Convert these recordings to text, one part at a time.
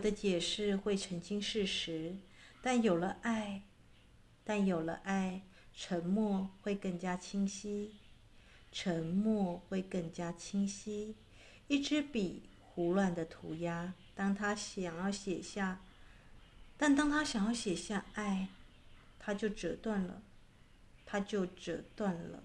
有的解释会澄清事实，但有了爱，但有了爱，沉默会更加清晰，沉默会更加清晰。一支笔胡乱的涂鸦，当他想要写下，但当他想要写下爱，他就折断了，他就折断了。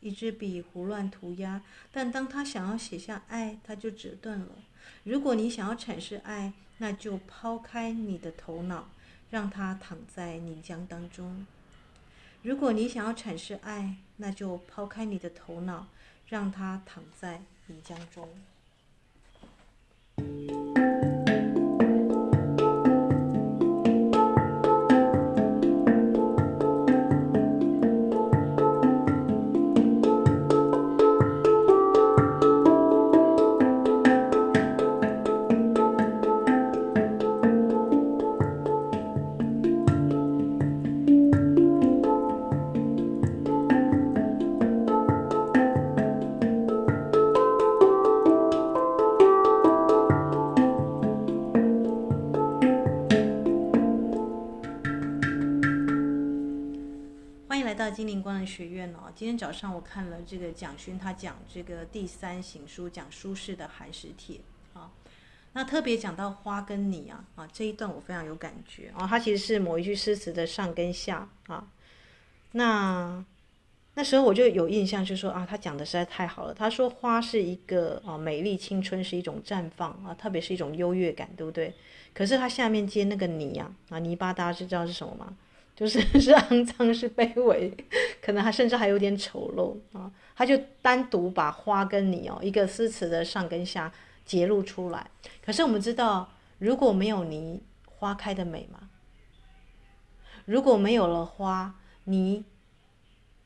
一支笔胡乱涂鸦，但当他想要写下爱，他就折断了。如果你想要阐释爱，那就抛开你的头脑，让它躺在泥浆当中。如果你想要阐释爱，那就抛开你的头脑，让它躺在泥浆中。学院哦，今天早上我看了这个蒋勋，他讲这个第三行书，讲苏轼的寒食帖啊。那特别讲到花跟你啊啊这一段我非常有感觉啊。他其实是某一句诗词的上跟下啊。那那时候我就有印象，就说啊，他讲的实在太好了。他说花是一个啊美丽青春是一种绽放啊，特别是一种优越感，对不对？可是他下面接那个泥呀啊，啊泥巴，大家知道是什么吗？就是 是肮脏，是卑微，可能还甚至还有点丑陋啊！他就单独把花跟你哦，一个诗词的上跟下揭露出来。可是我们知道，如果没有泥，花开的美吗？如果没有了花，泥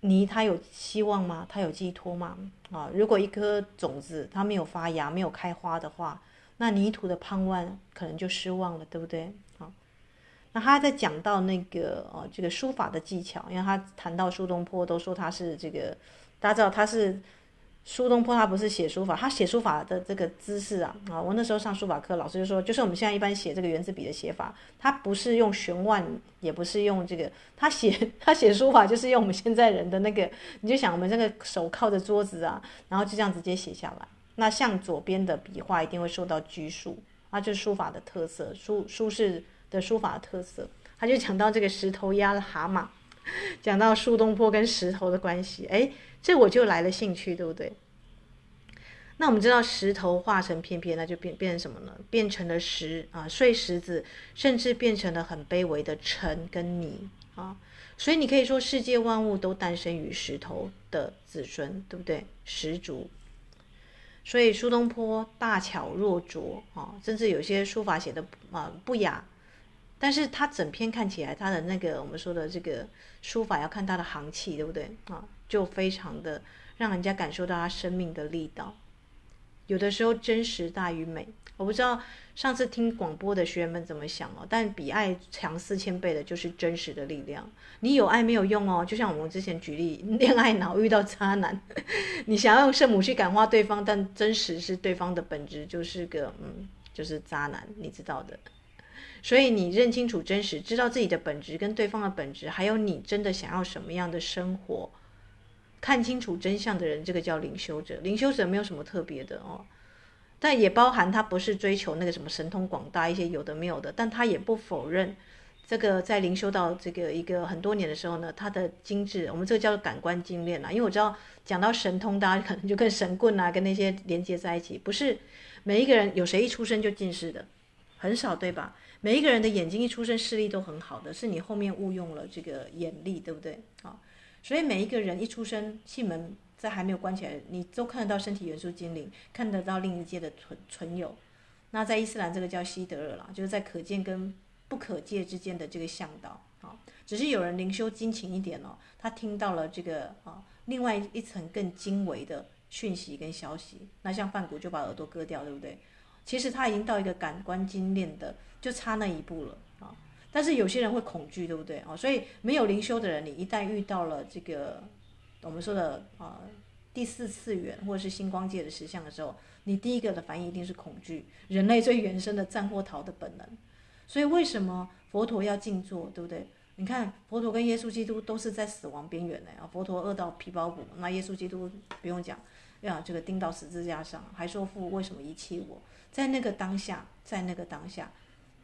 泥它有希望吗？它有寄托吗？啊！如果一颗种子它没有发芽、没有开花的话，那泥土的盼望可能就失望了，对不对？那他在讲到那个呃这个书法的技巧，因为他谈到苏东坡，都说他是这个，大家知道他是苏东坡，他不是写书法，他写书法的这个姿势啊啊，我那时候上书法课，老师就说，就是我们现在一般写这个原子笔的写法，他不是用悬腕，也不是用这个，他写 他写书法就是用我们现在人的那个，你就想我们这个手靠着桌子啊，然后就这样直接写下来，那向左边的笔画一定会受到拘束，那就是书法的特色，书书是。的书法特色，他就讲到这个石头压了蛤蟆，讲到苏东坡跟石头的关系，哎，这我就来了兴趣，对不对？那我们知道石头化成片片，那就变变成什么呢？变成了石啊，碎石子，甚至变成了很卑微的尘跟泥啊。所以你可以说，世界万物都诞生于石头的子孙，对不对？石竹。所以苏东坡大巧若拙啊，甚至有些书法写的啊不雅。但是他整篇看起来，他的那个我们说的这个书法要看他的行气，对不对啊？就非常的让人家感受到他生命的力道。有的时候真实大于美，我不知道上次听广播的学员们怎么想哦。但比爱强四千倍的就是真实的力量。你有爱没有用哦，就像我们之前举例，恋爱脑遇到渣男，你想要用圣母去感化对方，但真实是对方的本质就是个嗯，就是渣男，你知道的。所以你认清楚真实，知道自己的本质跟对方的本质，还有你真的想要什么样的生活，看清楚真相的人，这个叫灵修者。灵修者没有什么特别的哦，但也包含他不是追求那个什么神通广大一些有的没有的，但他也不否认这个在灵修到这个一个很多年的时候呢，他的精致，我们这个叫做感官精炼啦。因为我知道讲到神通，大家可能就跟神棍啊，跟那些连接在一起，不是每一个人有谁一出生就近视的，很少对吧？每一个人的眼睛一出生视力都很好的，是你后面误用了这个眼力，对不对？啊，所以每一个人一出生，气门在还没有关起来，你都看得到身体元素精灵，看得到另一界的存存有。那在伊斯兰这个叫西德尔啦，就是在可见跟不可见之间的这个向导啊。只是有人灵修精勤一点哦，他听到了这个啊另外一层更精微的讯息跟消息。那像梵谷就把耳朵割掉，对不对？其实他已经到一个感官精炼的。就差那一步了啊！但是有些人会恐惧，对不对啊？所以没有灵修的人，你一旦遇到了这个我们说的啊第四次元或者是星光界的实相的时候，你第一个的反应一定是恐惧，人类最原生的战或逃的本能。所以为什么佛陀要静坐，对不对？你看佛陀跟耶稣基督都是在死亡边缘的啊，佛陀饿到皮包骨，那耶稣基督不用讲，呀，这个钉到十字架上，还说父为什么遗弃我？在那个当下，在那个当下，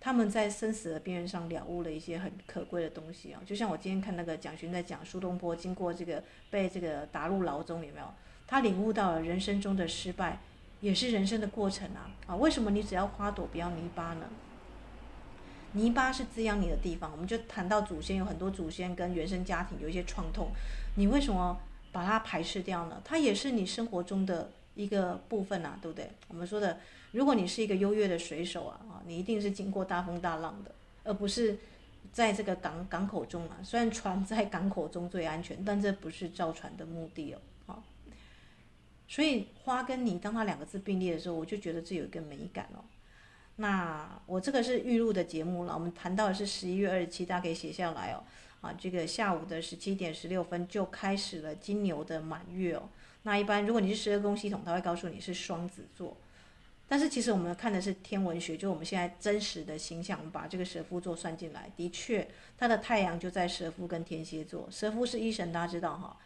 他们在生死的边缘上了悟了一些很可贵的东西啊。就像我今天看那个蒋勋在讲苏东坡经过这个被这个打入牢中，有没有？他领悟到了人生中的失败也是人生的过程啊啊！为什么你只要花朵不要泥巴呢？泥巴是滋养你的地方，我们就谈到祖先，有很多祖先跟原生家庭有一些创痛，你为什么把它排斥掉呢？它也是你生活中的一个部分啊，对不对？我们说的，如果你是一个优越的水手啊，啊，你一定是经过大风大浪的，而不是在这个港港口中啊。虽然船在港口中最安全，但这不是造船的目的哦，啊。所以花跟泥，当它两个字并列的时候，我就觉得这有一个美感哦。那我这个是预录的节目了，我们谈到的是十一月二十七，大家可以写下来哦。啊，这个下午的十七点十六分就开始了金牛的满月哦。那一般如果你是十二宫系统，它会告诉你是双子座。但是其实我们看的是天文学，就我们现在真实的形象，我们把这个蛇夫座算进来，的确，它的太阳就在蛇夫跟天蝎座。蛇夫是医神，大家知道哈。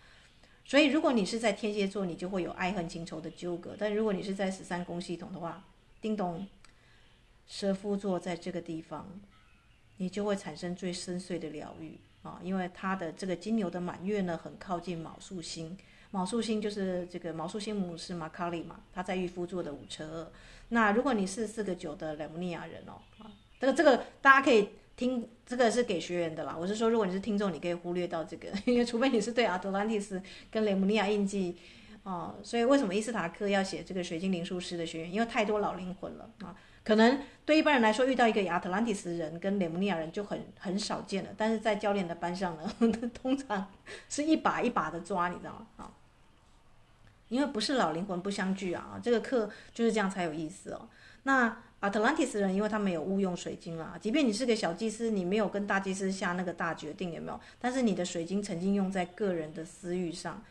所以如果你是在天蝎座，你就会有爱恨情仇的纠葛；但如果你是在十三宫系统的话，叮咚。蛇夫座在这个地方，你就会产生最深邃的疗愈啊！因为它的这个金牛的满月呢，很靠近卯宿星，昴宿星就是这个昴宿星母是马卡里嘛，他在御夫座的五车二。那如果你是四个九的雷姆尼亚人哦，啊，这个这个大家可以听，这个是给学员的啦。我是说，如果你是听众，你可以忽略到这个，因为除非你是对阿特兰蒂斯跟雷姆尼亚印记哦，所以为什么伊斯塔克要写这个水晶灵术师的学员？因为太多老灵魂了啊。可能对一般人来说，遇到一个亚特兰蒂斯人跟雷姆尼亚人就很很少见了。但是在教练的班上呢，通常是一把一把的抓，你知道吗？啊，因为不是老灵魂不相聚啊，这个课就是这样才有意思哦。那亚特兰蒂斯人，因为他们有误用水晶啦，即便你是个小祭司，你没有跟大祭司下那个大决定，有没有？但是你的水晶曾经用在个人的私欲上，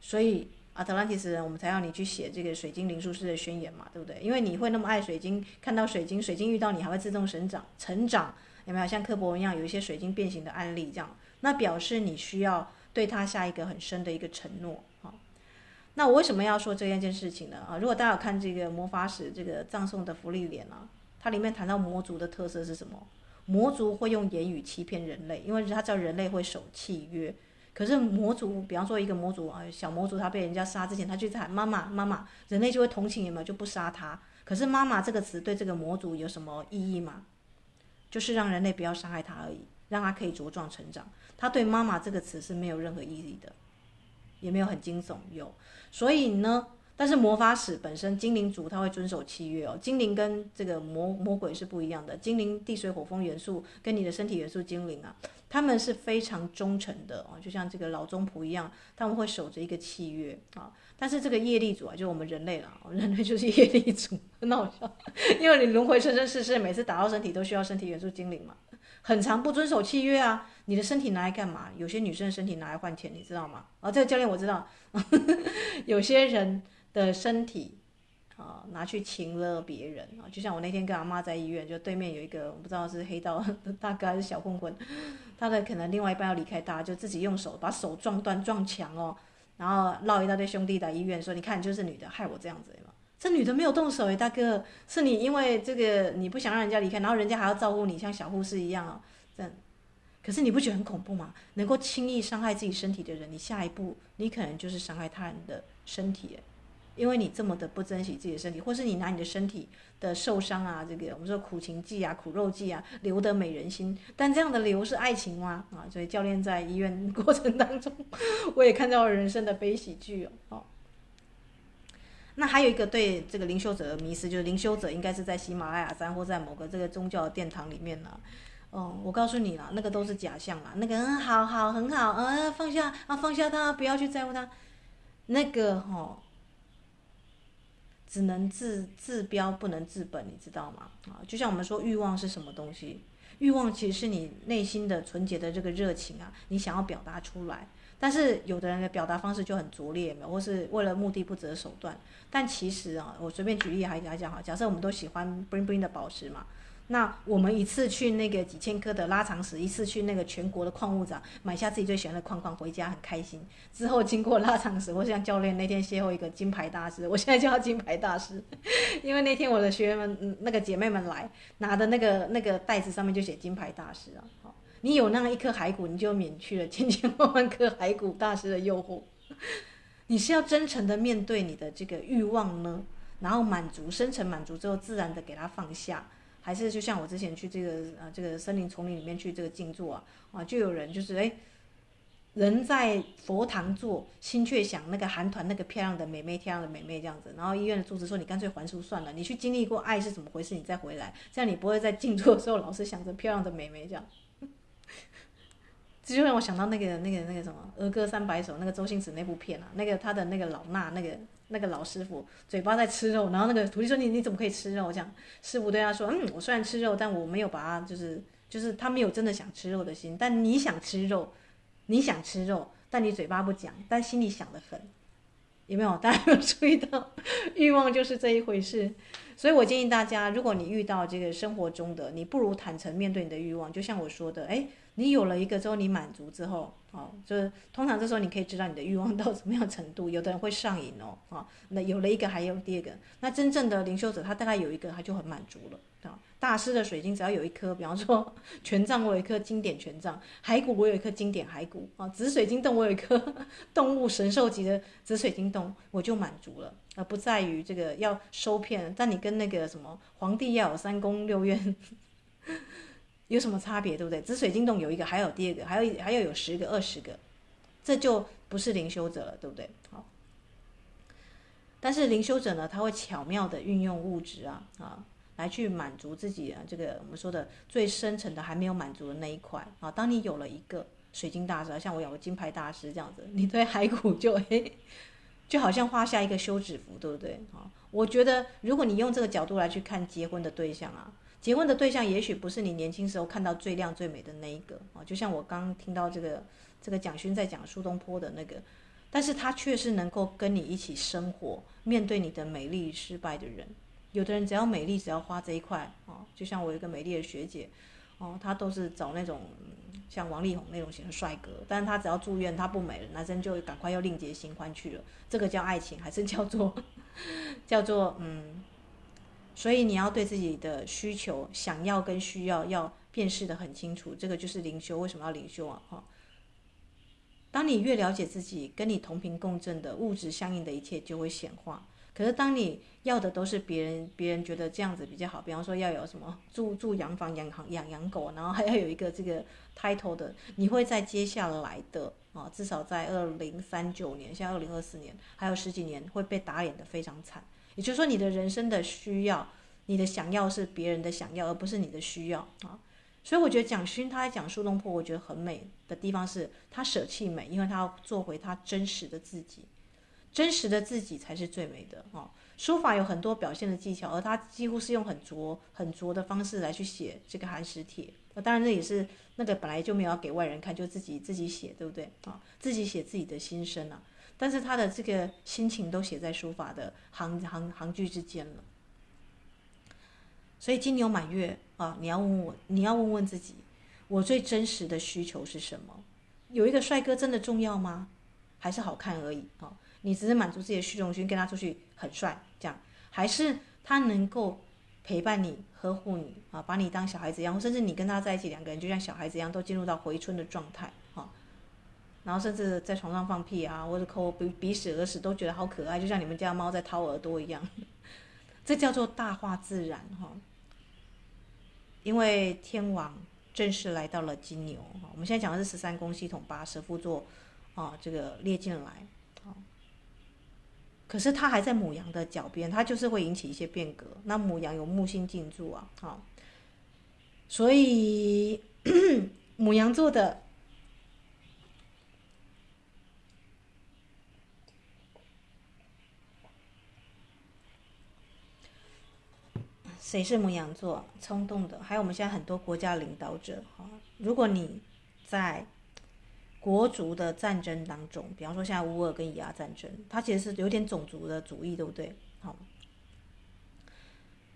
所以。阿特兰蒂斯人，我们才要你去写这个水晶灵术师的宣言嘛，对不对？因为你会那么爱水晶，看到水晶，水晶遇到你还会自动生长、成长，有没有？像柯博文一样，有一些水晶变形的案例这样，那表示你需要对他下一个很深的一个承诺。那我为什么要说这样一件事情呢？啊，如果大家有看这个魔法史，这个葬送的福利脸啊，它里面谈到魔族的特色是什么？魔族会用言语欺骗人类，因为他知道人类会守契约。可是魔族，比方说一个魔族啊，小魔族他被人家杀之前，他就在喊妈妈妈妈，人类就会同情有没有，就不杀他。可是妈妈这个词对这个魔族有什么意义吗？就是让人类不要伤害他而已，让他可以茁壮成长。他对妈妈这个词是没有任何意义的，也没有很惊悚有。所以呢，但是魔法使本身精灵族他会遵守契约哦，精灵跟这个魔魔鬼是不一样的，精灵地水火风元素跟你的身体元素精灵啊。他们是非常忠诚的哦，就像这个老宗仆一样，他们会守着一个契约啊。但是这个业力主啊，就我们人类了，人类就是业力主，很好笑，因为你轮回生生世世，每次打到身体都需要身体元素精灵嘛，很常不遵守契约啊。你的身体拿来干嘛？有些女生的身体拿来换钱，你知道吗？啊，这个教练我知道，有些人的身体。啊，拿去情勒别人啊，就像我那天跟阿妈在医院，就对面有一个我不知道是黑道大哥还是小混混，他的可能另外一半要离开他，就自己用手把手撞断撞墙哦，然后绕一大堆兄弟来医院说，你看就是女的害我这样子，这女的没有动手诶，大哥，是你因为这个你不想让人家离开，然后人家还要照顾你，像小护士一样哦，这样，可是你不觉得很恐怖吗？能够轻易伤害自己身体的人，你下一步你可能就是伤害他人的身体诶。因为你这么的不珍惜自己的身体，或是你拿你的身体的受伤啊，这个我们说苦情计啊、苦肉计啊，留得美人心。但这样的留是爱情吗？啊，所以教练在医院过程当中，我也看到了人生的悲喜剧哦。那还有一个对这个灵修者的迷思，就是灵修者应该是在喜马拉雅山或在某个这个宗教的殿堂里面呢。哦，我告诉你了，那个都是假象啦。那个嗯，好好很好，嗯，放下啊，放下他，不要去在乎他。那个哈。哦只能治治标，不能治本，你知道吗？啊，就像我们说欲望是什么东西？欲望其实是你内心的纯洁的这个热情啊，你想要表达出来。但是有的人的表达方式就很拙劣，或是为了目的不择手段。但其实啊，我随便举例还来讲哈，假设我们都喜欢 bling bling 的宝石嘛。那我们一次去那个几千颗的拉长石，一次去那个全国的矿物展，买下自己最喜欢的矿矿回家很开心。之后经过拉长石，我像教练那天邂逅一个金牌大师，我现在叫他金牌大师，因为那天我的学员们，那个姐妹们来拿的那个那个袋子上面就写金牌大师啊。好，你有那样一颗骸骨，你就免去了千千万万颗骸骨大师的诱惑。你是要真诚的面对你的这个欲望呢，然后满足，深层满足之后，自然的给它放下。还是就像我之前去这个呃这个森林丛林里面去这个静坐啊啊，就有人就是哎，人在佛堂坐，心却想那个韩团那个漂亮的美眉，漂亮的美眉这样子。然后医院的住持说，你干脆还俗算了，你去经历过爱是怎么回事，你再回来，这样你不会在静坐的时候老是想着漂亮的美眉这样。这就让我想到那个那个那个什么《儿歌三百首》那个周星驰那部片啊，那个他的那个老衲那个。那个老师傅嘴巴在吃肉，然后那个徒弟说：“你你怎么可以吃肉？”这样，师傅对他说：“嗯，我虽然吃肉，但我没有把它，就是就是他没有真的想吃肉的心。但你想吃肉，你想吃肉，但你嘴巴不讲，但心里想得很，有没有？大家有没有注意到，欲望就是这一回事。所以我建议大家，如果你遇到这个生活中的，你不如坦诚面对你的欲望。就像我说的，哎。”你有了一个之后，你满足之后，哦，就是通常这时候你可以知道你的欲望到什么样程度。有的人会上瘾哦，啊，那有了一个还有第二个。那真正的灵修者，他大概有一个他就很满足了。啊，大师的水晶只要有一颗，比方说 权杖我有一颗经典权杖，骸骨我有一颗经典骸骨，啊，紫水晶洞我有一颗 动物神兽级的紫水晶洞，我就满足了，而不在于这个要收骗。但你跟那个什么皇帝要有三宫六院。有什么差别，对不对？紫水晶洞有一个，还有第二个，还有还要有十个、二十个，这就不是灵修者了，对不对？好，但是灵修者呢，他会巧妙地运用物质啊啊，来去满足自己啊这个我们说的最深层的还没有满足的那一块啊。当你有了一个水晶大师，像我有个金牌大师这样子，你对骸骨就嘿，就好像画下一个休止符，对不对？啊，我觉得如果你用这个角度来去看结婚的对象啊。结婚的对象也许不是你年轻时候看到最亮最美的那一个啊，就像我刚听到这个这个蒋勋在讲苏东坡的那个，但是他却是能够跟你一起生活，面对你的美丽失败的人。有的人只要美丽，只要花这一块啊，就像我一个美丽的学姐哦，她都是找那种像王力宏那种型的帅哥，但是她只要住院，她不美了，男生就赶快要另结新欢去了。这个叫爱情，还是叫做 叫做嗯？所以你要对自己的需求、想要跟需要要辨识得很清楚，这个就是灵修。为什么要灵修啊？哈，当你越了解自己，跟你同频共振的物质相应的一切就会显化。可是当你要的都是别人，别人觉得这样子比较好，比方说要有什么住住洋房、养养养狗，然后还要有一个这个 title 的，你会在接下来的啊，至少在二零三九年，现在二零二四年还有十几年会被打脸的非常惨。也就是说，你的人生的需要，你的想要是别人的想要，而不是你的需要啊。所以我觉得蒋勋他在讲苏东坡，我觉得很美的地方是他舍弃美，因为他要做回他真实的自己，真实的自己才是最美的哦。书法有很多表现的技巧，而他几乎是用很拙、很拙的方式来去写这个寒食帖。那当然，这也是那个本来就没有要给外人看，就自己自己写，对不对啊？自己写自己的心声啊。但是他的这个心情都写在书法的行行行句之间了，所以金牛满月啊，你要问我，你要问问自己，我最真实的需求是什么？有一个帅哥真的重要吗？还是好看而已啊？你只是满足自己的虚荣心，跟他出去很帅这样，还是他能够陪伴你、呵护你啊，把你当小孩子一样，甚至你跟他在一起，两个人就像小孩子一样，都进入到回春的状态。然后甚至在床上放屁啊，或者抠鼻鼻屎、耳屎，都觉得好可爱，就像你们家猫在掏耳朵一样。这叫做大化自然哈。因为天王正式来到了金牛，我们现在讲的是十三宫系统，把蛇夫座啊这个列进来。可是它还在母羊的脚边，它就是会引起一些变革。那母羊有木星进驻啊，好，所以 母羊座的。谁是牡羊座？冲动的，还有我们现在很多国家领导者哈。如果你在国族的战争当中，比方说现在乌俄跟以阿战争，它其实是有点种族的主义，对不对？好，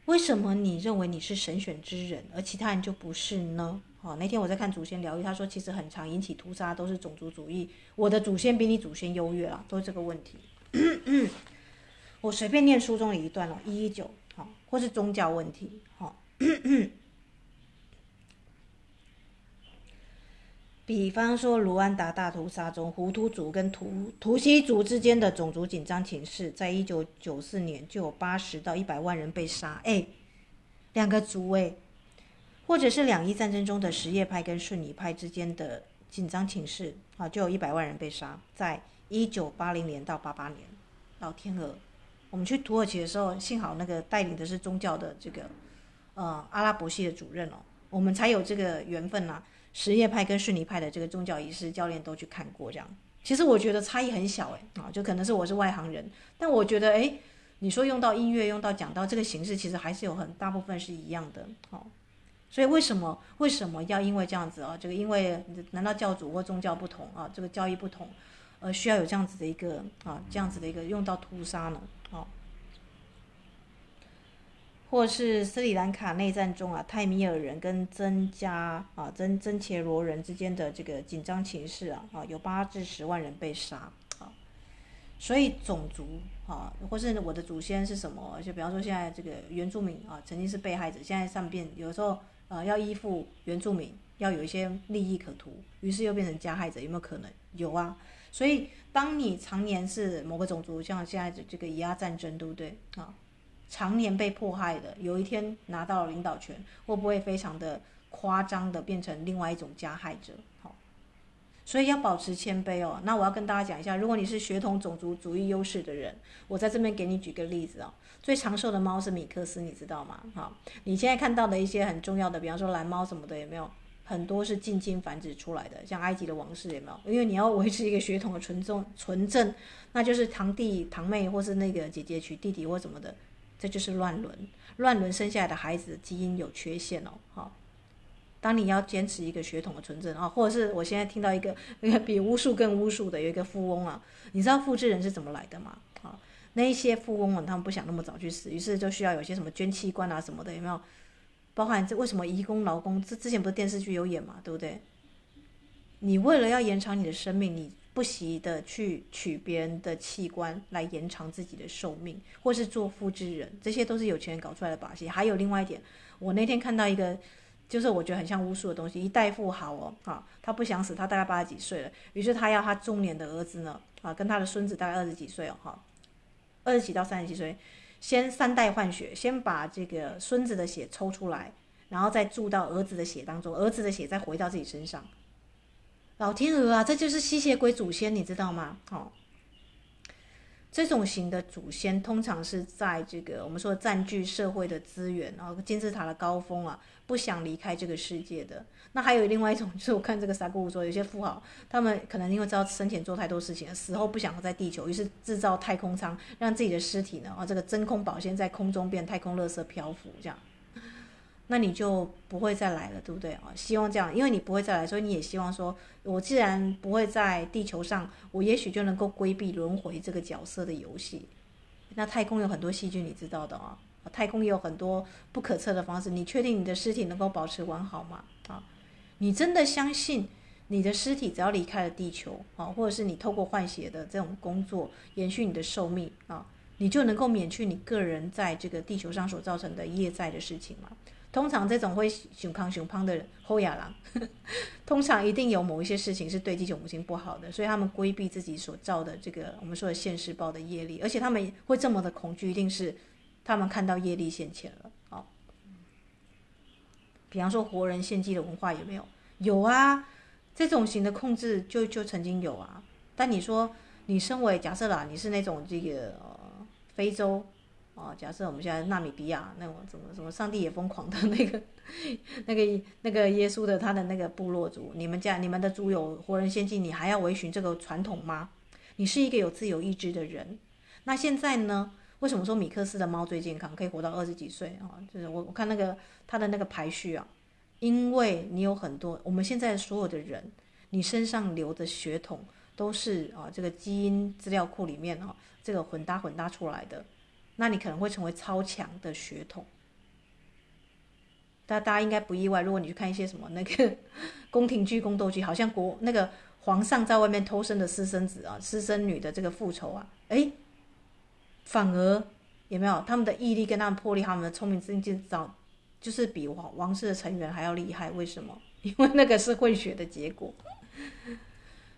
为什么你认为你是神选之人，而其他人就不是呢？好，那天我在看祖先疗愈，他说其实很常引起屠杀都是种族主义，我的祖先比你祖先优越啊，都是这个问题。我随便念书中的一段哦，一一九，或是宗教问题，好。比方说，卢安达大屠杀中，胡图族跟图图西族之间的种族紧张情势，在一九九四年就有八十到一百万人被杀。哎，两个族哎，或者是两伊战争中的什叶派跟逊尼派之间的紧张情势啊，就有一百万人被杀。在一九八零年到八八年，老天鹅，我们去土耳其的时候，幸好那个带领的是宗教的这个呃阿拉伯系的主任哦，我们才有这个缘分呐、啊。什叶派跟逊尼派的这个宗教仪式，教练都去看过，这样其实我觉得差异很小，诶，啊，就可能是我是外行人，但我觉得，诶，你说用到音乐，用到讲到这个形式，其实还是有很大部分是一样的，哦，所以为什么为什么要因为这样子啊？这个因为难道教主或宗教不同啊？这个教义不同，而需要有这样子的一个啊，这样子的一个用到屠杀呢？或是斯里兰卡内战中啊，泰米尔人跟僧伽啊、僧僧伽罗人之间的这个紧张情势啊，啊，有八至十万人被杀啊，所以种族啊，或是我的祖先是什么？就比方说现在这个原住民啊，曾经是被害者，现在上边有时候啊要依附原住民，要有一些利益可图，于是又变成加害者，有没有可能？有啊，所以当你常年是某个种族，像现在这个以阿战争，对不对啊？常年被迫害的，有一天拿到了领导权，会不会非常的夸张的变成另外一种加害者？好，所以要保持谦卑哦。那我要跟大家讲一下，如果你是血统种族主义优势的人，我在这边给你举个例子哦。最长寿的猫是米克斯，你知道吗？好，你现在看到的一些很重要的，比方说蓝猫什么的，有没有？很多是近亲繁殖出来的，像埃及的王室有没有？因为你要维持一个血统的纯正纯正，那就是堂弟堂妹或是那个姐姐娶弟弟或什么的。这就是乱伦，乱伦生下来的孩子基因有缺陷哦。好，当你要坚持一个血统的纯正啊，或者是我现在听到一个 那个比巫术更巫术的有一个富翁啊，你知道复制人是怎么来的吗？啊，那一些富翁们他们不想那么早去死，于是就需要有些什么捐器官啊什么的，有没有？包含这为什么移工劳工？这之前不是电视剧有演嘛，对不对？你为了要延长你的生命，你。不惜的去取别人的器官来延长自己的寿命，或是做复制人，这些都是有钱人搞出来的把戏。还有另外一点，我那天看到一个，就是我觉得很像巫术的东西。一代富豪哦，啊，他不想死，他大概八十几岁了，于是他要他中年的儿子呢，啊，跟他的孙子大概二十几岁哦，哈，二十几到三十几岁，先三代换血，先把这个孙子的血抽出来，然后再注到儿子的血当中，儿子的血再回到自己身上。老天鹅啊，这就是吸血鬼祖先，你知道吗？哦，这种型的祖先通常是在这个我们说占据社会的资源，然后金字塔的高峰啊，不想离开这个世界的。那还有另外一种，就是我看这个萨古鲁说，有些富豪他们可能因为知道生前做太多事情，死后不想在地球，于是制造太空舱，让自己的尸体呢，啊，这个真空保鲜在空中变太空垃圾漂浮这样。那你就不会再来了，对不对啊？希望这样，因为你不会再来，所以你也希望说，我既然不会在地球上，我也许就能够规避轮回这个角色的游戏。那太空有很多细菌，你知道的啊。太空也有很多不可测的方式。你确定你的尸体能够保持完好吗？啊，你真的相信你的尸体只要离开了地球啊，或者是你透过换血的这种工作延续你的寿命啊，你就能够免去你个人在这个地球上所造成的业债的事情吗？通常这种会熊康熊胖的人，后亚郎，通常一定有某一些事情是对地球母亲不好的，所以他们规避自己所造的这个我们说的现世报的业力，而且他们会这么的恐惧，一定是他们看到业力现前了。好，比方说活人献祭的文化有没有？有啊，这种型的控制就就曾经有啊。但你说你身为假设啦，你是那种这个呃非洲。哦，假设我们现在纳米比亚那种什么什么上帝也疯狂的那个、那个、那个耶稣的他的那个部落族，你们家你们的族有活人献祭，你还要维循这个传统吗？你是一个有自由意志的人。那现在呢？为什么说米克斯的猫最健康，可以活到二十几岁啊？就是我我看那个他的那个排序啊，因为你有很多我们现在所有的人，你身上流的血统都是啊这个基因资料库里面啊这个混搭混搭出来的，那你可能会成为超强的血统。大大家应该不意外，如果你去看一些什么那个宫廷剧、宫斗剧，好像国那个皇上在外面偷生的私生子啊、私生女的这个复仇啊，诶，反而有没有他们的毅力跟他们魄力，他们的聪明智慧，早就是比王王室的成员还要厉害。为什么？因为那个是混血的结果。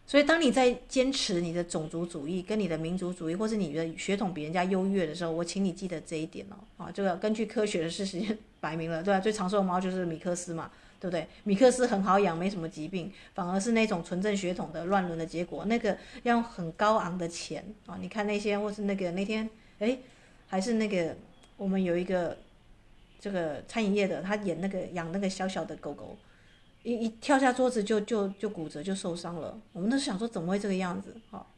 所以，当你在坚持你的种族主义、跟你的民族主义，或是你的血统比人家优越的时候，我请你记得这一点哦。啊，这个根据科学的事实摆明了，对吧？最长寿的猫就是米克斯嘛，对不对？米克斯很好养，没什么疾病，反而是那种纯正血统的乱伦的结果，那个要用很高昂的钱啊！你看那些，或是那个那天，哎，还是那个我们有一个这个餐饮业的，他演那个养那个小小的狗狗。一一跳下桌子就就就骨折就受伤了，我们都想说怎么会这个样子？好，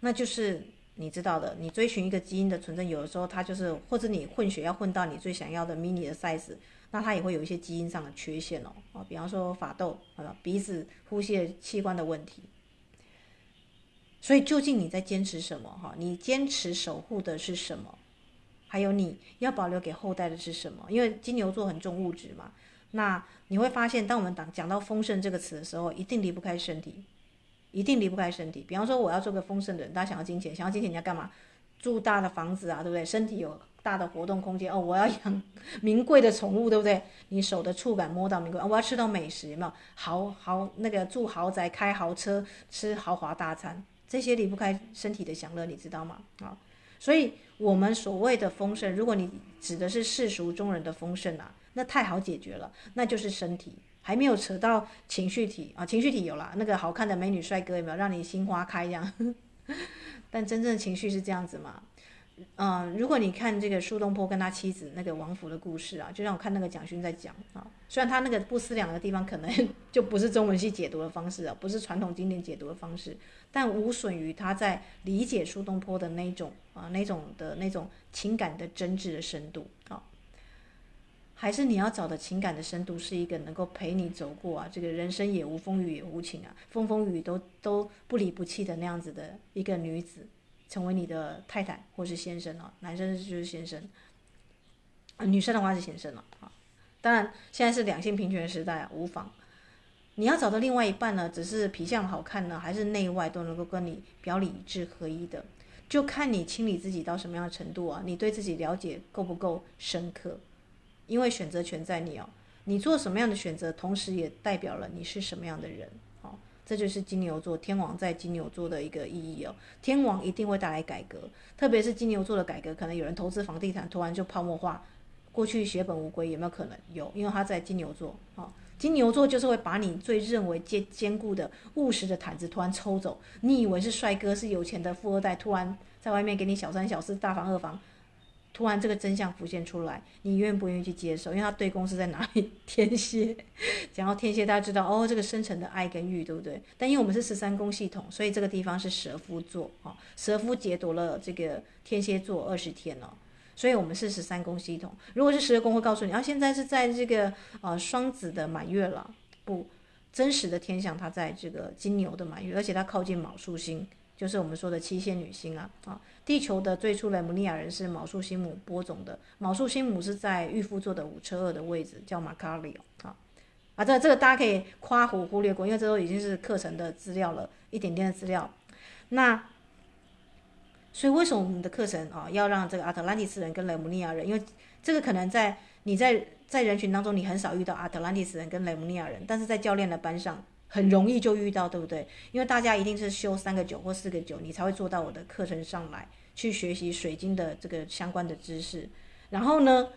那就是你知道的，你追寻一个基因的纯正，有的时候它就是或者你混血要混到你最想要的 mini 的 size，那它也会有一些基因上的缺陷哦。啊，比方说法斗啊，鼻子、呼吸器官的问题。所以究竟你在坚持什么？哈，你坚持守护的是什么？还有你要保留给后代的是什么？因为金牛座很重物质嘛，那你会发现，当我们讲讲到丰盛这个词的时候，一定离不开身体，一定离不开身体。比方说，我要做个丰盛的人，大家想要金钱，想要金钱你要干嘛？住大的房子啊，对不对？身体有大的活动空间哦。我要养 名贵的宠物，对不对？你手的触感摸到名贵，哦，我要吃到美食，有没有？豪豪那个住豪宅，开豪车，吃豪华大餐，这些离不开身体的享乐，你知道吗？啊。所以，我们所谓的丰盛，如果你指的是世俗中人的丰盛啊，那太好解决了，那就是身体，还没有扯到情绪体啊。情绪体有了，那个好看的美女帅哥有没有让你心花开这样？但真正的情绪是这样子吗？嗯，如果你看这个苏东坡跟他妻子那个王府的故事啊，就让我看那个蒋勋在讲啊。虽然他那个不思量的地方可能 就不是中文系解读的方式啊，不是传统经典解读的方式，但无损于他在理解苏东坡的那种啊那种的那种情感的真挚的深度啊。还是你要找的情感的深度是一个能够陪你走过啊这个人生也无风雨也无晴啊，风风雨雨都都不离不弃的那样子的一个女子。成为你的太太或是先生哦，男生就是先生，女生的话是先生了啊。当然，现在是两性平权时代啊，无妨。你要找到另外一半呢，只是皮相好看呢，还是内外都能够跟你表里一致合一的，就看你清理自己到什么样的程度啊，你对自己了解够不够深刻？因为选择权在你哦，你做什么样的选择，同时也代表了你是什么样的人哦。这就是金牛座天王在金牛座的一个意义哦。天王一定会带来改革，特别是金牛座的改革，可能有人投资房地产，突然就泡沫化，过去血本无归，有没有可能？有，因为他在金牛座啊。金牛座就是会把你最认为坚坚固的务实的毯子突然抽走。你以为是帅哥是有钱的富二代，突然在外面给你小三小四大房二房。突然，这个真相浮现出来，你愿不愿意去接受？因为他对宫是在哪里？天蝎，讲到天蝎，大家知道哦，这个深沉的爱跟欲，对不对？但因为我们是十三宫系统，所以这个地方是蛇夫座啊，蛇夫劫夺了这个天蝎座二十天了，所以我们是十三宫系统。如果是十二宫，会告诉你，啊，现在是在这个呃双子的满月了，不，真实的天象它在这个金牛的满月，而且它靠近卯宿星。就是我们说的七仙女星啊啊！地球的最初雷姆尼亚人是卯宿星母播种的，卯宿星母是在御夫座的五车二的位置，叫马卡里啊啊！这这个大家可以夸胡忽略过，因为这都已经是课程的资料了，一点点的资料。那所以为什么我们的课程啊要让这个阿特兰蒂斯人跟雷姆尼亚人？因为这个可能在你在在人群当中你很少遇到阿特兰蒂斯人跟雷姆尼亚人，但是在教练的班上。很容易就遇到，对不对？因为大家一定是修三个九或四个九，你才会做到我的课程上来去学习水晶的这个相关的知识。然后呢，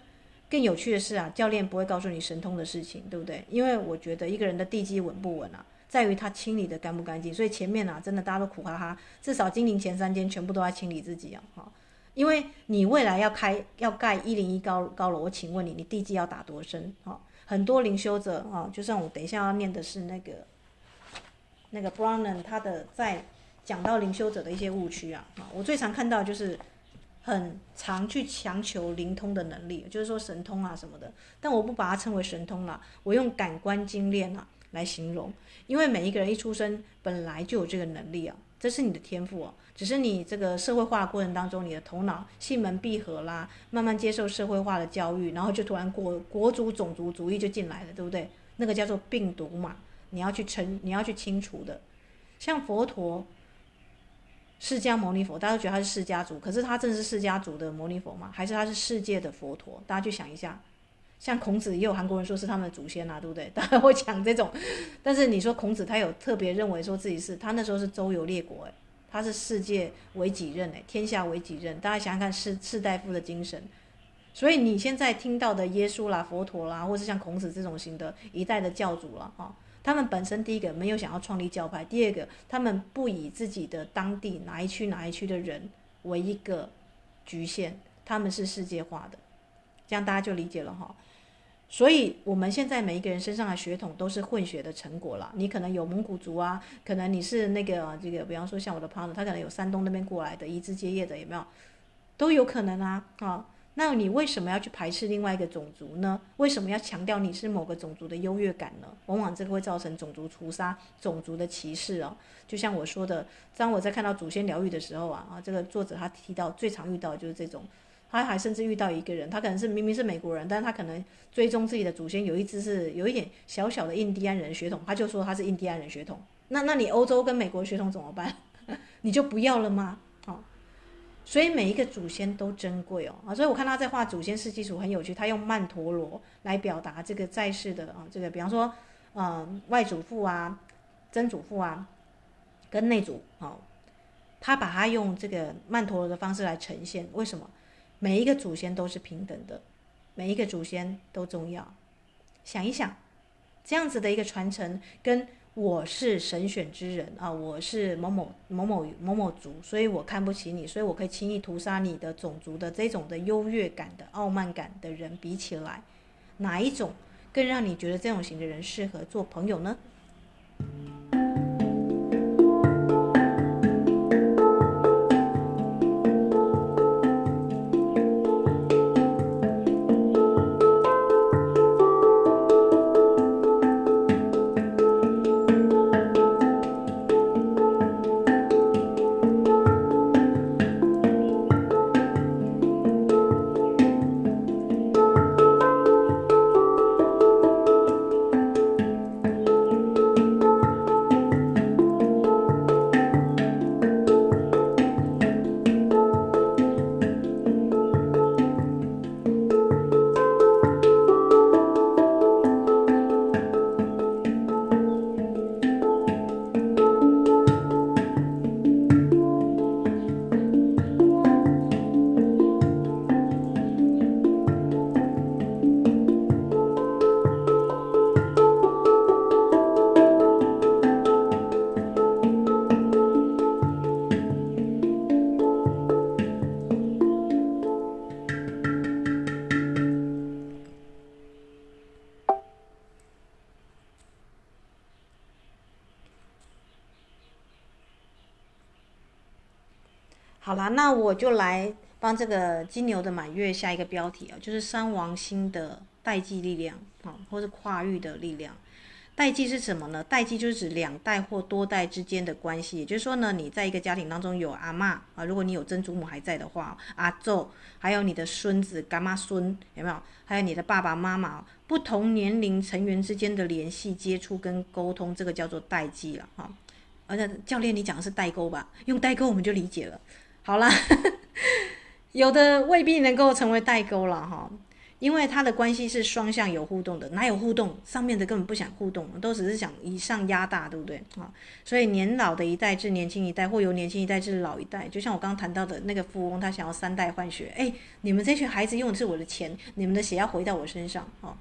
更有趣的是啊，教练不会告诉你神通的事情，对不对？因为我觉得一个人的地基稳不稳啊，在于他清理的干不干净。所以前面啊，真的大家都苦哈哈，至少金陵前三间全部都要清理自己啊，哈。因为你未来要开要盖一零一高高楼，我请问你，你地基要打多深？哈，很多灵修者啊，就像我等一下要念的是那个。那个 Brown 他的在讲到灵修者的一些误区啊，啊，我最常看到就是很常去强求灵通的能力，就是说神通啊什么的，但我不把它称为神通啦，我用感官精炼啊，来形容，因为每一个人一出生本来就有这个能力啊，这是你的天赋哦，只是你这个社会化的过程当中，你的头脑性门闭合啦，慢慢接受社会化的教育，然后就突然国国族种族主义就进来了，对不对？那个叫做病毒嘛，你要去清，你要去清除的。像佛陀，释迦牟尼佛，大家都觉得他是释迦族，可是他真的是释迦族的牟尼佛吗？还是他是世界的佛陀？大家去想一下。像孔子，也有韩国人说是他们的祖先啊，对不对？当然会讲这种，但是你说孔子，他有特别认为说自己是，他那时候是周游列国，诶，他是世界为己任，诶，天下为己任。大家想想看，士士大夫的精神。所以你现在听到的耶稣啦、佛陀啦，或是像孔子这种型的一代的教主了，哈，他们本身第一个没有想要创立教派，第二个他们不以自己的当地哪一区哪一区的人为一个局限，他们是世界化的，这样大家就理解了哈。所以，我们现在每一个人身上的血统都是混血的成果了。你可能有蒙古族啊，可能你是那个这个，比方说像我的朋友，他可能有山东那边过来的，移枝接叶的，有没有？都有可能啊，啊，那你为什么要去排斥另外一个种族呢？为什么要强调你是某个种族的优越感呢？往往这个会造成种族屠杀、种族的歧视哦。就像我说的，当我在看到祖先疗愈的时候啊，啊，这个作者他提到最常遇到就是这种。他还甚至遇到一个人，他可能是明明是美国人，但是他可能追踪自己的祖先有一只是有一点小小的印第安人血统，他就说他是印第安人血统。那那你欧洲跟美国血统怎么办？你就不要了吗？哦，所以每一个祖先都珍贵哦啊，所以我看他在画祖先世纪图很有趣，他用曼陀罗来表达这个在世的啊，这个比方说呃外祖父啊、曾祖父啊跟内祖啊，他把他用这个曼陀罗的方式来呈现，为什么？每一个祖先都是平等的，每一个祖先都重要。想一想，这样子的一个传承，跟我是神选之人啊，我是某某某某某某族，所以我看不起你，所以我可以轻易屠杀你的种族的这种的优越感的傲慢感的人比起来，哪一种更让你觉得这种型的人适合做朋友呢？就来帮这个金牛的满月下一个标题啊，就是三王星的代际力量啊，或是跨域的力量。代际是什么呢？代际就是指两代或多代之间的关系，也就是说呢，你在一个家庭当中有阿嬷啊，如果你有曾祖母还在的话，阿祖，还有你的孙子、干妈孙，有没有？还有你的爸爸妈妈，不同年龄成员之间的联系、接触跟沟通，这个叫做代际了哈。而且教练，你讲的是代沟吧？用代沟我们就理解了。好啦，有的未必能够成为代沟了哈，因为他的关系是双向有互动的，哪有互动？上面的根本不想互动，都只是想以上压大，对不对啊？所以年老的一代至年轻一代，或由年轻一代至老一代，就像我刚刚谈到的那个富翁，他想要三代换血，哎，你们这群孩子用的是我的钱，你们的血要回到我身上啊，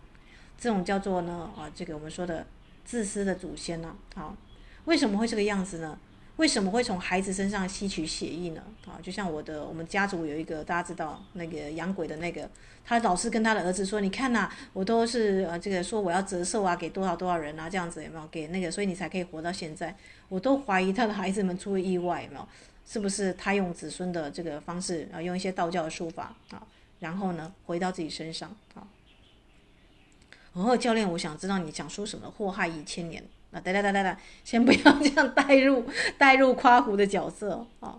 这种叫做呢啊，这个我们说的自私的祖先呢，啊，为什么会这个样子呢？为什么会从孩子身上吸取血液呢？啊，就像我的我们家族有一个大家知道那个养鬼的那个，他老是跟他的儿子说：“你看呐、我都是呃这个说我要折寿啊，给多少多少人啊，这样子有没有？给那个，所以你才可以活到现在。”我都怀疑他的孩子们出了意外有没有？是不是他用子孙的这个方式啊，用一些道教的术法啊，然后呢回到自己身上啊？哦，教练，我想知道你讲说什么？祸害一千年。啊，哒哒哒哒哒，先不要这样带入带入夸胡的角色啊。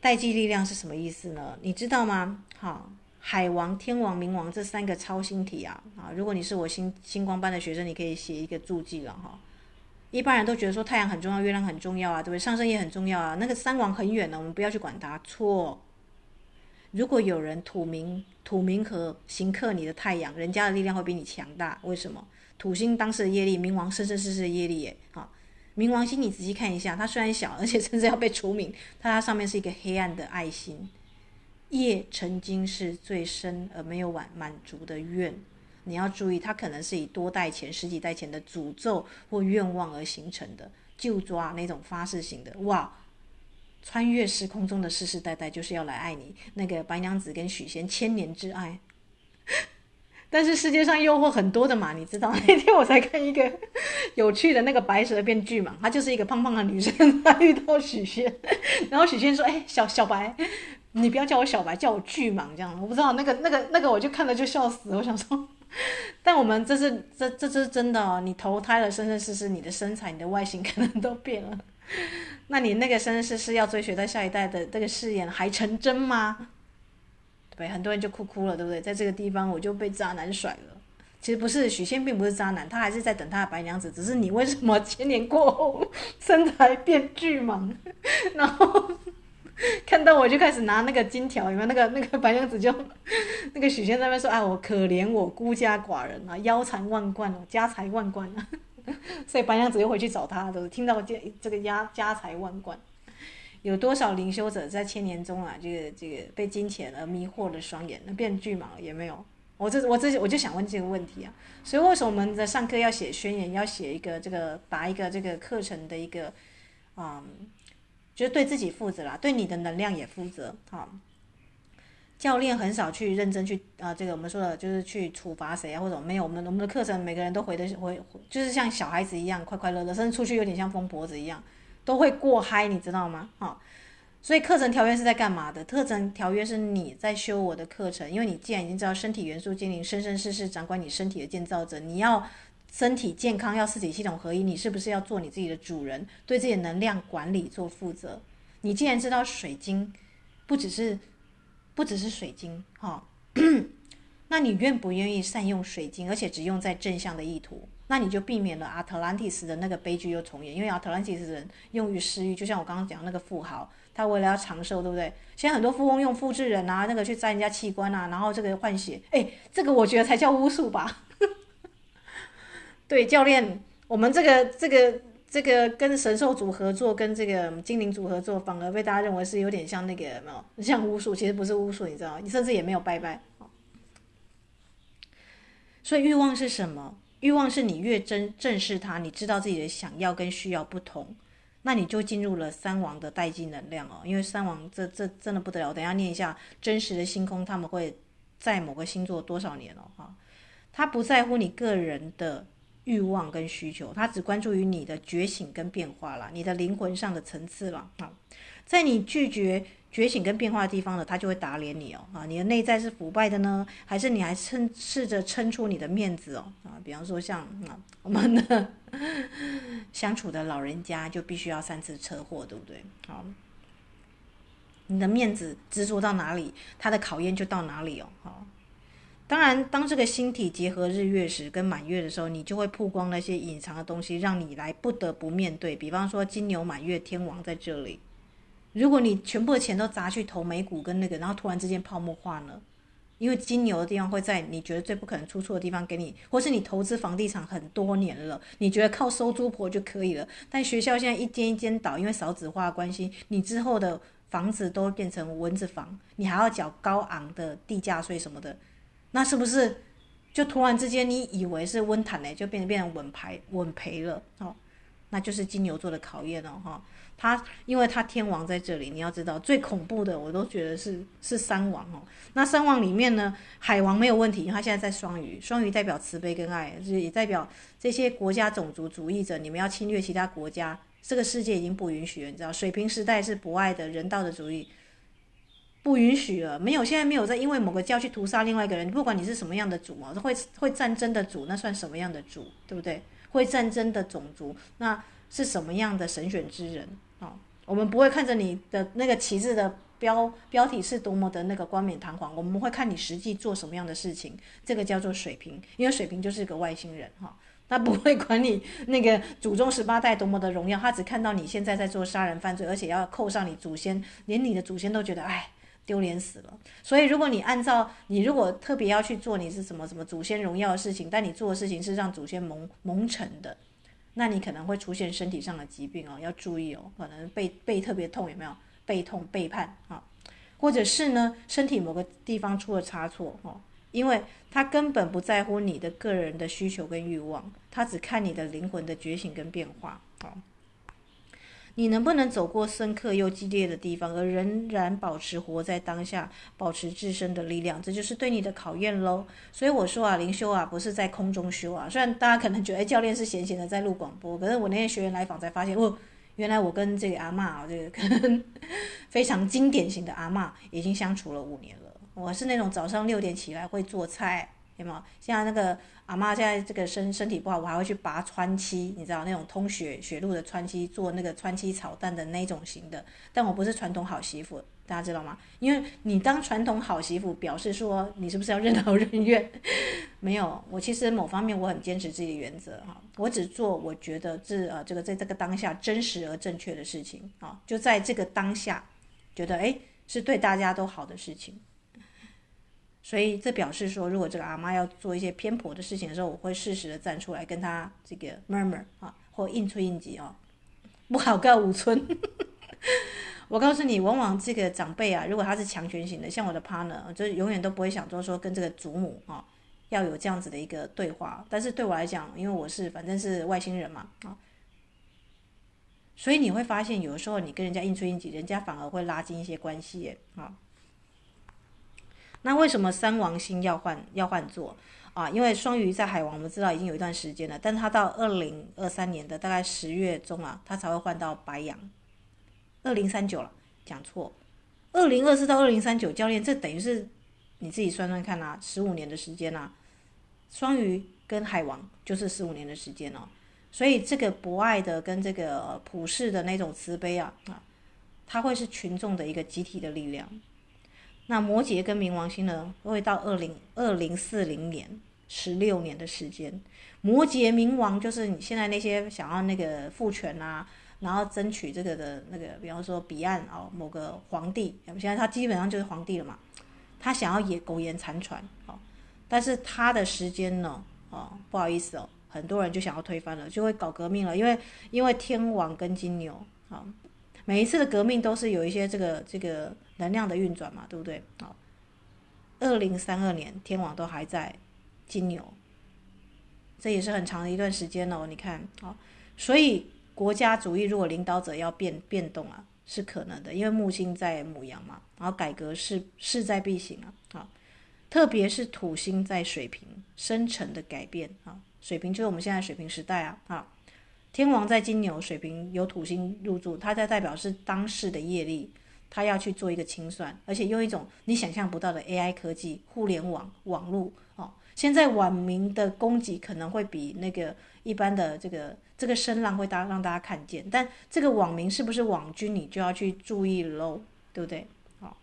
代际力量是什么意思呢？你知道吗？好，海王、天王、冥王这三个超星体啊啊！如果你是我星星光班的学生，你可以写一个注记了哈。一般人都觉得说太阳很重要，月亮很重要啊，对不对？上升也很重要啊。那个三王很远呢，我们不要去管它。错。如果有人土冥土冥合行克你的太阳，人家的力量会比你强大。为什么？土星当时的业力，冥王生生世世的业力耶。好，冥王星你仔细看一下，它虽然小，而且甚至要被除名，它 它上面是一个黑暗的爱心。业曾经是最深而没有完满足的愿，你要注意，它可能是以多代前、十几代前的诅咒或愿望而形成的，就抓那种发誓型的哇。穿越时空中的世世代代就是要来爱你，那个白娘子跟许仙千年之爱。但是世界上诱惑很多的嘛，你知道？那天我才看一个 有趣的那个白蛇变巨蟒，她就是一个胖胖的女生，她遇到许仙，然后许仙说：“哎，小小白，你不要叫我小白，叫我巨蟒这样。”我不知道那个那个那个，我就看了就笑死。我想说，但我们这是这这这是真的哦，你投胎了，生生世世，你的身材、你的外形可能都变了。那你那个生生世世要追随在下一代的这个誓言还成真吗？对，很多人就哭哭了，对不对？在这个地方我就被渣男甩了。其实不是，许仙并不是渣男，他还是在等他的白娘子。只是你为什么千年过后身材变巨蟒？然后看到我就开始拿那个金条，有没有？那个那个白娘子就 那个许仙在那边说：“啊，我可怜我孤家寡人啊，腰缠万贯哦，家财万贯啊。”所以白娘子又回去找他，都听到这这个家家财万贯，有多少灵修者在千年中啊，这个这个被金钱而迷惑了双眼，那变巨蟒也没有。我这我这我就想问这个问题啊，所以为什么我们在上课要写宣言，要写一个这个把一个这个课程的一个，嗯，就是对自己负责啦，对你的能量也负责啊。教练很少去认真去啊、这个我们说的就是去处罚谁啊，或者没有我们我们的课程每个人都回的回，就是像小孩子一样快快乐乐，甚至出去有点像疯婆子一样，都会过嗨，你知道吗？好，所以课程条约是在干嘛的？课程条约是你在修我的课程，因为你既然已经知道身体元素精灵生生世世掌管你身体的建造者，你要身体健康，要四体系统合一，你是不是要做你自己的主人，对自己的能量管理做负责？你既然知道水晶不只是。不只是水晶，哈、那你愿不愿意善用水晶，而且只用在正向的意图？那你就避免了阿特兰蒂斯的那个悲剧又重演。因为阿特兰蒂斯人用于私欲，就像我刚刚讲那个富豪，他为了要长寿，对不对？现在很多富翁用复制人啊，那个去摘人家器官啊，然后这个换血，哎，这个我觉得才叫巫术吧？对，教练，我们这个这个。这个跟神兽组合作，跟这个精灵组合作，反而被大家认为是有点像那个什么？像巫术，其实不是巫术，你知道？你甚至也没有拜拜。所以欲望是什么？欲望是你越正正视它，你知道自己的想要跟需要不同，那你就进入了三王的代际能量哦。因为三王这这真的不得了，等下念一下真实的星空，他们会在某个星座多少年哦？哈，他不在乎你个人的。欲望跟需求，他只关注于你的觉醒跟变化了，你的灵魂上的层次了啊，在你拒绝觉醒跟变化的地方呢，他就会打脸你哦啊，你的内在是腐败的呢，还是你还撑试着撑出你的面子哦啊？比方说像啊，我们的相处的老人家就必须要三次车祸，对不对？好，你的面子执着到哪里，他的考验就到哪里哦，好。当然，当这个星体结合日月时跟满月的时候，你就会曝光那些隐藏的东西，让你来不得不面对。比方说金牛满月天王在这里，如果你全部的钱都砸去投美股跟那个，然后突然之间泡沫化了，因为金牛的地方会在你觉得最不可能出错的地方给你，或是你投资房地产很多年了，你觉得靠收租婆就可以了，但学校现在一间一间倒，因为少子化的关系，你之后的房子都变成蚊子房，你还要缴高昂的地价税什么的。那是不是就突然之间，你以为是温毯呢，就变变成稳牌稳赔了哦？那就是金牛座的考验了哈。他因为他天王在这里，你要知道最恐怖的，我都觉得是是三王哦。那三王里面呢，海王没有问题，因为他现在在双鱼，双鱼代表慈悲跟爱，就是也代表这些国家种族主义者，你们要侵略其他国家，这个世界已经不允许了，你知道？水平时代是博爱的人道的主义。不允许了，没有，现在没有在因为某个教去屠杀另外一个人，不管你是什么样的主啊，会会战争的主，那算什么样的主，对不对？会战争的种族，那是什么样的神选之人啊？我们不会看着你的那个旗帜的标标题是多么的那个冠冕堂皇，我们会看你实际做什么样的事情，这个叫做水平，因为水平就是个外星人哈，他不会管你那个祖宗十八代多么的荣耀，他只看到你现在在做杀人犯罪，而且要扣上你祖先，连你的祖先都觉得哎。丢脸死了！所以，如果你按照你如果特别要去做你是什么什么祖先荣耀的事情，但你做的事情是让祖先蒙蒙尘的，那你可能会出现身体上的疾病哦，要注意哦，可能背背特别痛，有没有背痛背叛啊？或者是呢，身体某个地方出了差错哦，因为他根本不在乎你的个人的需求跟欲望，他只看你的灵魂的觉醒跟变化啊。你能不能走过深刻又激烈的地方，而仍然保持活在当下，保持自身的力量？这就是对你的考验喽。所以我说啊，灵修啊，不是在空中修啊。虽然大家可能觉得，哎，教练是闲闲的在录广播，可是我那天学员来访才发现，哦，原来我跟这个阿嬷啊，这个可能 非常经典型的阿嬷，已经相处了五年了。我是那种早上六点起来会做菜。有没有？像那个阿妈现在这个身身体不好，我还会去拔川七，你知道那种通血血路的川七，做那个川七炒蛋的那种型的。但我不是传统好媳妇，大家知道吗？因为你当传统好媳妇，表示说你是不是要任劳任怨？没有，我其实某方面我很坚持自己的原则哈，我只做我觉得这呃这个在这个当下真实而正确的事情啊，就在这个当下，觉得诶是对大家都好的事情。所以这表示说，如果这个阿妈要做一些偏颇的事情的时候，我会适时的站出来跟他这个 murmur 啊，或应出应急啊，不好告五村。我告诉你，往往这个长辈啊，如果他是强权型的，像我的 partner，就永远都不会想说说跟这个祖母啊要有这样子的一个对话。但是对我来讲，因为我是反正是外星人嘛啊，所以你会发现，有的时候你跟人家应出应急，人家反而会拉近一些关系耶啊。那为什么三王星要换要换座啊？因为双鱼在海王，我们知道已经有一段时间了，但他到二零二三年的大概十月中啊，它才会换到白羊。二零三九了，讲错，二零二四到二零三九，教练，这等于是你自己算算看啊，十五年的时间啊。双鱼跟海王就是十五年的时间哦，所以这个博爱的跟这个普世的那种慈悲啊啊，它会是群众的一个集体的力量。那摩羯跟冥王星呢，会到二零二零四零年，十六年的时间。摩羯冥王就是你现在那些想要那个父权啊，然后争取这个的那个，比方说彼岸哦，某个皇帝，现在他基本上就是皇帝了嘛。他想要也苟延残喘，哦，但是他的时间呢，哦，不好意思哦，很多人就想要推翻了，就会搞革命了，因为因为天王跟金牛啊。每一次的革命都是有一些这个这个能量的运转嘛，对不对？好，二零三二年天王都还在金牛，这也是很长的一段时间哦。你看，好，所以国家主义如果领导者要变变动啊，是可能的，因为木星在母羊嘛，然后改革是势在必行啊。好，特别是土星在水瓶，深层的改变啊，水瓶就是我们现在水瓶时代啊，啊。天王在金牛、水瓶有土星入住，它在代表是当世的业力，他要去做一个清算，而且用一种你想象不到的 AI 科技、互联网网络哦。现在网民的攻击可能会比那个一般的这个这个声浪会大让大家看见，但这个网民是不是网军，你就要去注意喽，对不对？好，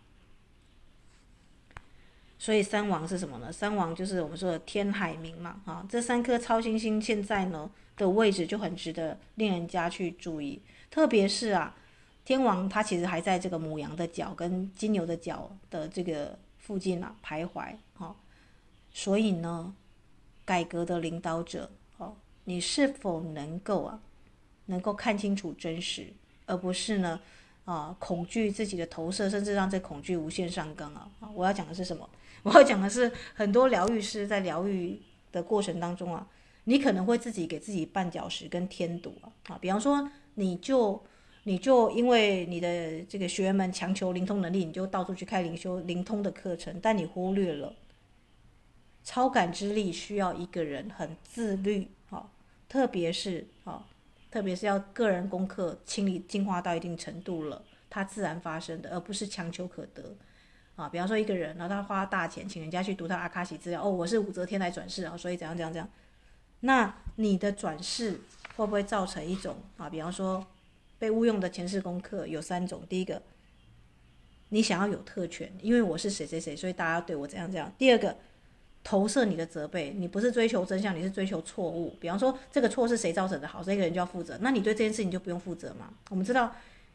所以三王是什么呢？三王就是我们说的天海明嘛，啊，这三颗超新星现在呢，的位置就很值得令人家去注意，特别是啊，天王他其实还在这个母羊的角跟金牛的角的这个附近啊徘徊，哦，所以呢，改革的领导者，哦，你是否能够啊，能够看清楚真实，而不是呢，啊，恐惧自己的投射，甚至让这恐惧无限上纲啊？我要讲的是什么？我要讲的是很多疗愈师在疗愈的过程当中啊。你可能会自己给自己绊脚石跟添堵啊，啊，比方说，你就你就因为你的这个学员们强求灵通能力，你就到处去开灵修灵通的课程，但你忽略了超感知力需要一个人很自律啊，特别是啊，特别是要个人功课清理进化到一定程度了，它自然发生的，而不是强求可得。啊，比方说一个人，然后他花大钱请人家去读他阿卡西资料，哦，我是武则天来转世啊，所以怎样怎样怎样，那你的转世会不会造成一种啊？比方说被误用的前世功课有三种，第一个，你想要有特权，因为我是谁谁谁，所以大家对我怎样怎样。第二个，投射你的责备，你不是追求真相，你是追求错误。比方说这个错是谁造成的，好，这个人就要负责，那你对这件事情就不用负责嘛？我们知道。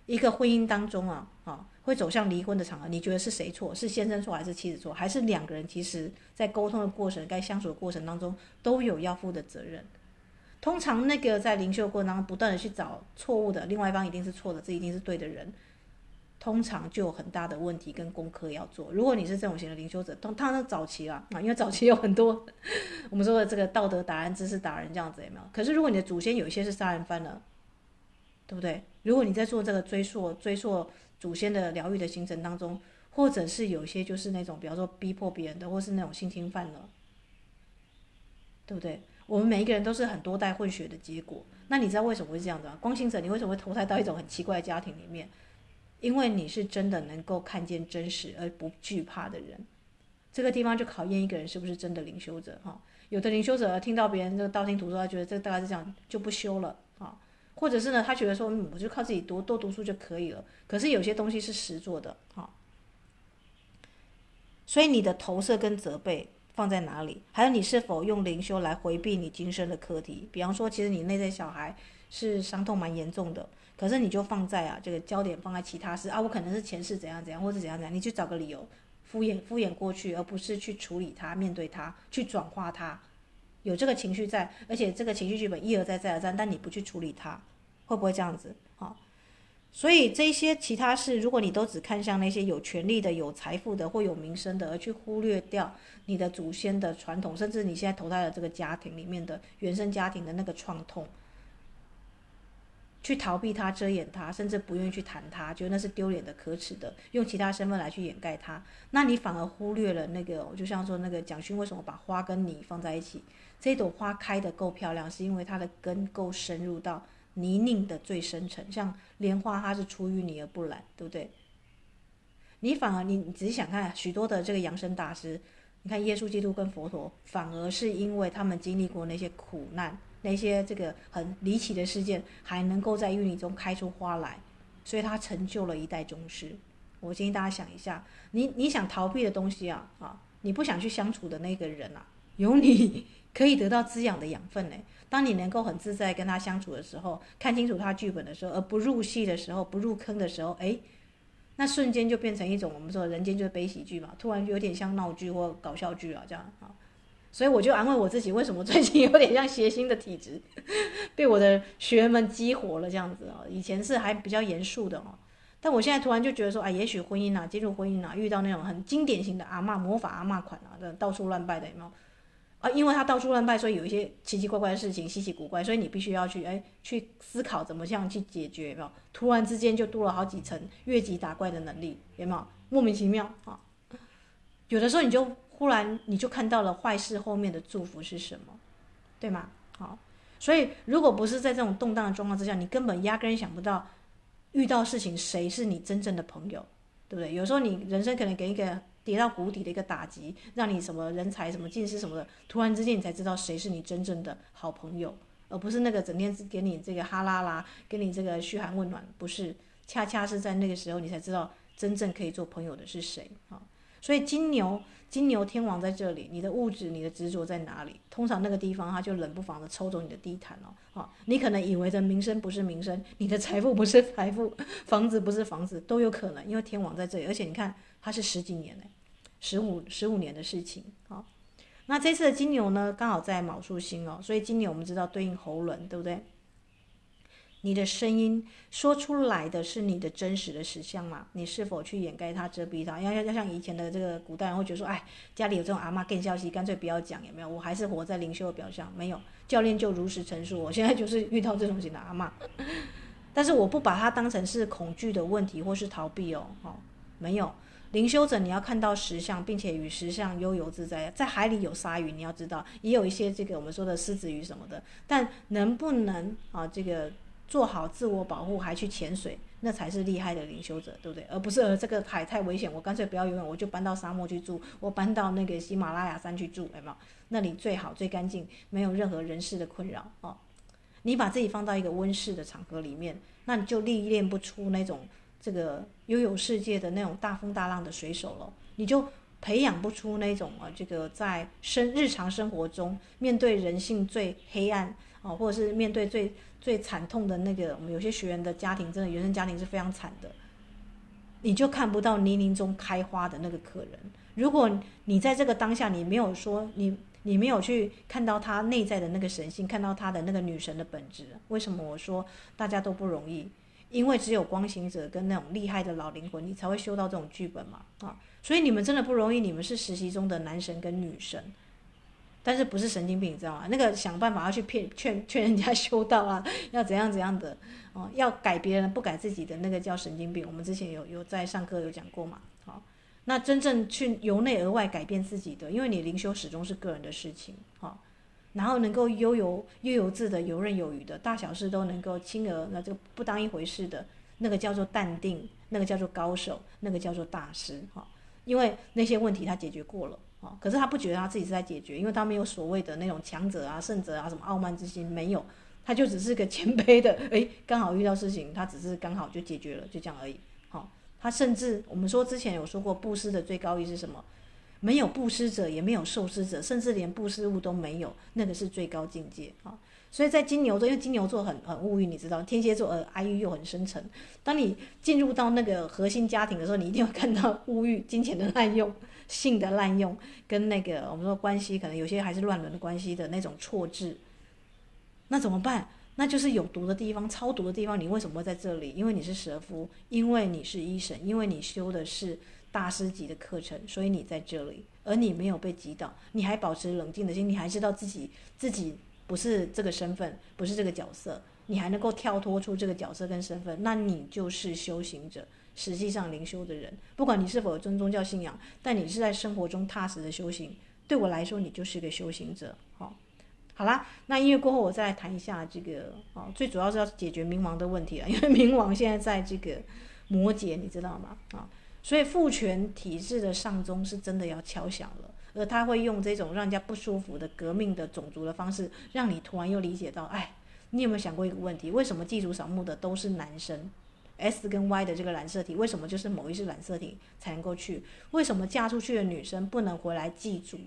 一个婚姻当中啊，啊，会走向离婚的场合，你觉得是谁错？是先生错还是妻子错？还是两个人其实在沟通的过程、该相处的过程当中都有要负的责任？通常那个在灵修过程当中不断的去找错误的，另外一方一定是错的，这一定是对的人，通常就有很大的问题跟功课要做。如果你是这种型的灵修者，通常是早期啊，啊，因为早期有很多 我们说的这个道德达人、知识达人这样子有没有？可是如果你的祖先有一些是杀人犯了。对不对？如果你在做这个追溯、追溯祖先的疗愈的行程当中，或者是有些就是那种，比方说逼迫别人的，或是那种性侵犯了，对不对？我们每一个人都是很多代混血的结果。那你知道为什么会这样子吗？光行者，你为什么会投胎到一种很奇怪的家庭里面？因为你是真的能够看见真实而不惧怕的人。这个地方就考验一个人是不是真的灵修者哈。有的灵修者听到别人这个道听途说，他觉得这大概是这样，就不修了啊。或者是呢，他觉得说，嗯，我就靠自己读多读书就可以了。可是有些东西是实做的，哈。所以你的投射跟责备放在哪里？还有你是否用灵修来回避你今生的课题？比方说，其实你内在小孩是伤痛蛮严重的，可是你就放在啊，这个焦点放在其他事啊，我可能是前世怎样怎样，或者怎样怎样，你去找个理由敷衍敷衍过去，而不是去处理它、面对它、去转化它。有这个情绪在，而且这个情绪剧本一而再再而三，但你不去处理它。会不会这样子？所以这些其他事，如果你都只看向那些有权力的、有财富的或有名声的，而去忽略掉你的祖先的传统，甚至你现在投胎的这个家庭里面的原生家庭的那个创痛，去逃避它、遮掩它，甚至不愿意去谈它，觉得那是丢脸的、可耻的，用其他身份来去掩盖它，那你反而忽略了那个，就像说那个蒋勋为什么把花跟你放在一起？这朵花开得够漂亮，是因为它的根够深入到。泥泞的最深层，像莲花，它是出淤泥而不染，对不对？你反而你你仔细想看，许多的这个养生大师，你看耶稣基督跟佛陀，反而是因为他们经历过那些苦难，那些这个很离奇的事件，还能够在淤泥中开出花来，所以他成就了一代宗师。我建议大家想一下，你你想逃避的东西啊啊，你不想去相处的那个人啊，有你可以得到滋养的养分呢。当你能够很自在跟他相处的时候，看清楚他剧本的时候，而不入戏的时候，不入坑的时候，哎，那瞬间就变成一种我们说人间就是悲喜剧嘛，突然就有点像闹剧或搞笑剧啊，这样啊。所以我就安慰我自己，为什么最近有点像谐星的体质，被我的学员们激活了这样子啊。以前是还比较严肃的哦，但我现在突然就觉得说，啊，也许婚姻啊，进入婚姻啊，遇到那种很经典型的阿嬷魔法阿嬷款啊，这到处乱拜的有没有？啊，因为他到处乱拜，所以有一些奇奇怪怪的事情，稀奇古怪，所以你必须要去哎去思考怎么样去解决，有没有？突然之间就多了好几层越级打怪的能力，有没有？莫名其妙啊！有的时候你就忽然你就看到了坏事后面的祝福是什么，对吗？好，所以如果不是在这种动荡的状况之下，你根本压根想不到遇到事情谁是你真正的朋友，对不对？有时候你人生可能给一个。跌到谷底的一个打击，让你什么人才、什么进士什么的，突然之间你才知道谁是你真正的好朋友，而不是那个整天给你这个哈拉拉，给你这个嘘寒问暖，不是，恰恰是在那个时候你才知道真正可以做朋友的是谁啊。所以金牛，金牛天王在这里，你的物质、你的执着在哪里？通常那个地方他就冷不防的抽走你的地毯哦。啊，你可能以为的名声不是名声，你的财富不是财富，房子不是房子，都有可能，因为天王在这里，而且你看。它是十几年嘞，十五十五年的事情。好，那这次的金牛呢，刚好在卯宿星哦，所以金牛我们知道对应喉轮，对不对？你的声音说出来的是你的真实的实相嘛？你是否去掩盖它、遮蔽它？要要要像以前的这个古代人会觉得说，哎，家里有这种阿嬷更消息，干脆不要讲，有没有？我还是活在灵修的表象，没有。教练就如实陈述，我现在就是遇到这种型的阿嬷，但是我不把它当成是恐惧的问题或是逃避哦，哦，没有。灵修者，你要看到石像，并且与石像悠游自在。在海里有鲨鱼，你要知道，也有一些这个我们说的狮子鱼什么的。但能不能啊，这个做好自我保护还去潜水，那才是厉害的灵修者，对不对？而不是呃这个海太危险，我干脆不要游泳，我就搬到沙漠去住，我搬到那个喜马拉雅山去住，有没有？那里最好最干净，没有任何人事的困扰哦。你把自己放到一个温室的场合里面，那你就历练不出那种这个悠游世界的那种大风大浪的水手了，你就培养不出那种啊，这个在生日常生活中面对人性最黑暗啊，或者是面对最最惨痛的那个，我们有些学员的家庭真的原生家庭是非常惨的，你就看不到泥泞中开花的那个可人。如果你在这个当下，你没有说你。你没有去看到他内在的那个神性，看到他的那个女神的本质。为什么我说大家都不容易？因为只有光行者跟那种厉害的老灵魂，你才会修到这种剧本嘛啊！所以你们真的不容易，你们是实习中的男神跟女神，但是不是神经病，你知道吗？那个想办法要去骗劝 劝人家修道啊，要怎样怎样的哦，要改别人不改自己的那个叫神经病。我们之前有有在上课有讲过嘛，好。那真正去由内而外改变自己的，因为你灵修始终是个人的事情，哈，然后能够悠游悠游自得、游刃有余的，大小事都能够轻而那这个不当一回事的，那个叫做淡定，那个叫做高手，那个叫做大师，哈，因为那些问题他解决过了，啊，可是他不觉得他自己是在解决，因为他没有所谓的那种强者啊、圣者啊、什么傲慢之心，没有，他就只是个谦卑的，诶，刚好遇到事情，他只是刚好就解决了，就这样而已，好。他甚至，我们说之前有说过，布施的最高义是什么？没有布施者，也没有受施者，甚至连布施物都没有，那个是最高境界啊！所以在金牛座，因为金牛座很很物欲，你知道，天蝎座呃哀欲又很深沉。当你进入到那个核心家庭的时候，你一定会看到 物欲、金钱的滥用、性的滥用，跟那个我们说关系可能有些还是乱伦的关系的那种错置。那怎么办？那就是有毒的地方，超毒的地方。你为什么会在这里？因为你是蛇夫，因为你是医生，因为你修的是大师级的课程，所以你在这里。而你没有被击倒，你还保持冷静的心，你还知道自己自己不是这个身份，不是这个角色，你还能够跳脱出这个角色跟身份，那你就是修行者，实际上灵修的人。不管你是否有尊宗教信仰，但你是在生活中踏实的修行，对我来说，你就是个修行者。好。好啦，那音乐过后，我再来谈一下这个哦，最主要是要解决冥王的问题了，因为冥王现在在这个摩羯，你知道吗？啊，所以父权体制的上钟是真的要敲响了，而他会用这种让人家不舒服的革命的种族的方式，让你突然又理解到，哎，你有没有想过一个问题？为什么祭祖扫墓的都是男生？S 跟 Y 的这个染色体，为什么就是某一是染色体才能够去？为什么嫁出去的女生不能回来祭祖？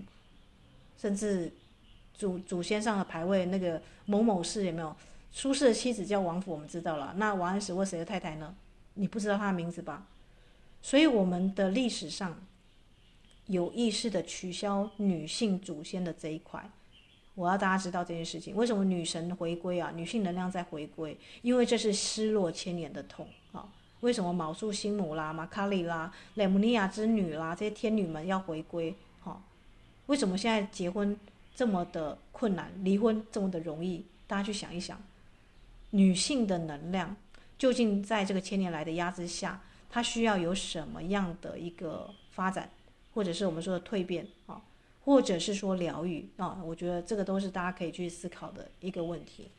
甚至？祖祖先上的牌位，那个某某氏有没有？苏轼的妻子叫王府，我们知道了。那王安石或谁的太太呢？你不知道他的名字吧？所以我们的历史上有意识的取消女性祖先的这一块，我要大家知道这件事情。为什么女神回归啊？女性能量在回归，因为这是失落千年的痛啊！为什么卯宿辛母啦、马卡里啦、雷姆尼亚之女啦这些天女们要回归？哈，为什么现在结婚？这么的困难，离婚这么的容易，大家去想一想，女性的能量究竟在这个千年来的压制下，它需要有什么样的一个发展，或者是我们说的蜕变啊，或者是说疗愈啊？我觉得这个都是大家可以去思考的一个问题。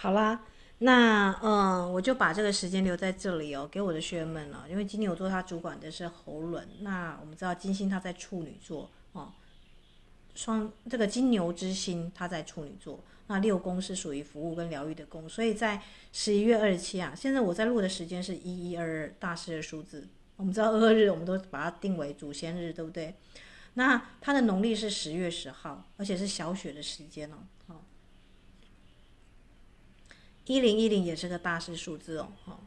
好啦，那嗯，我就把这个时间留在这里哦，给我的学员们了。因为金牛座它主管的是喉轮，那我们知道金星它在处女座哦，双这个金牛之星，它在处女座。那六宫是属于服务跟疗愈的宫，所以在十一月二十七啊，现在我在录的时间是一一二二大师的数字。我们知道二日，我们都把它定为祖先日，对不对？那它的农历是十月十号，而且是小雪的时间哦。好，一零一零也是个大师数字哦。好，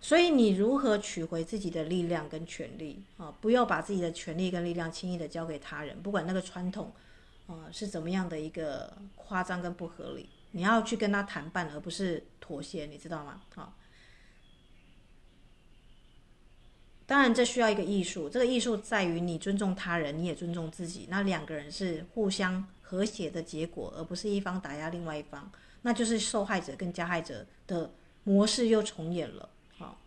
所以你如何取回自己的力量跟权力啊？不要把自己的权力跟力量轻易的交给他人，不管那个传统。啊，是怎么样的一个夸张跟不合理？你要去跟他谈判，而不是妥协，你知道吗？好，当然这需要一个艺术，这个艺术在于你尊重他人，你也尊重自己，那两个人是互相和谐的结果，而不是一方打压另外一方，那就是受害者跟加害者的模式又重演了。好，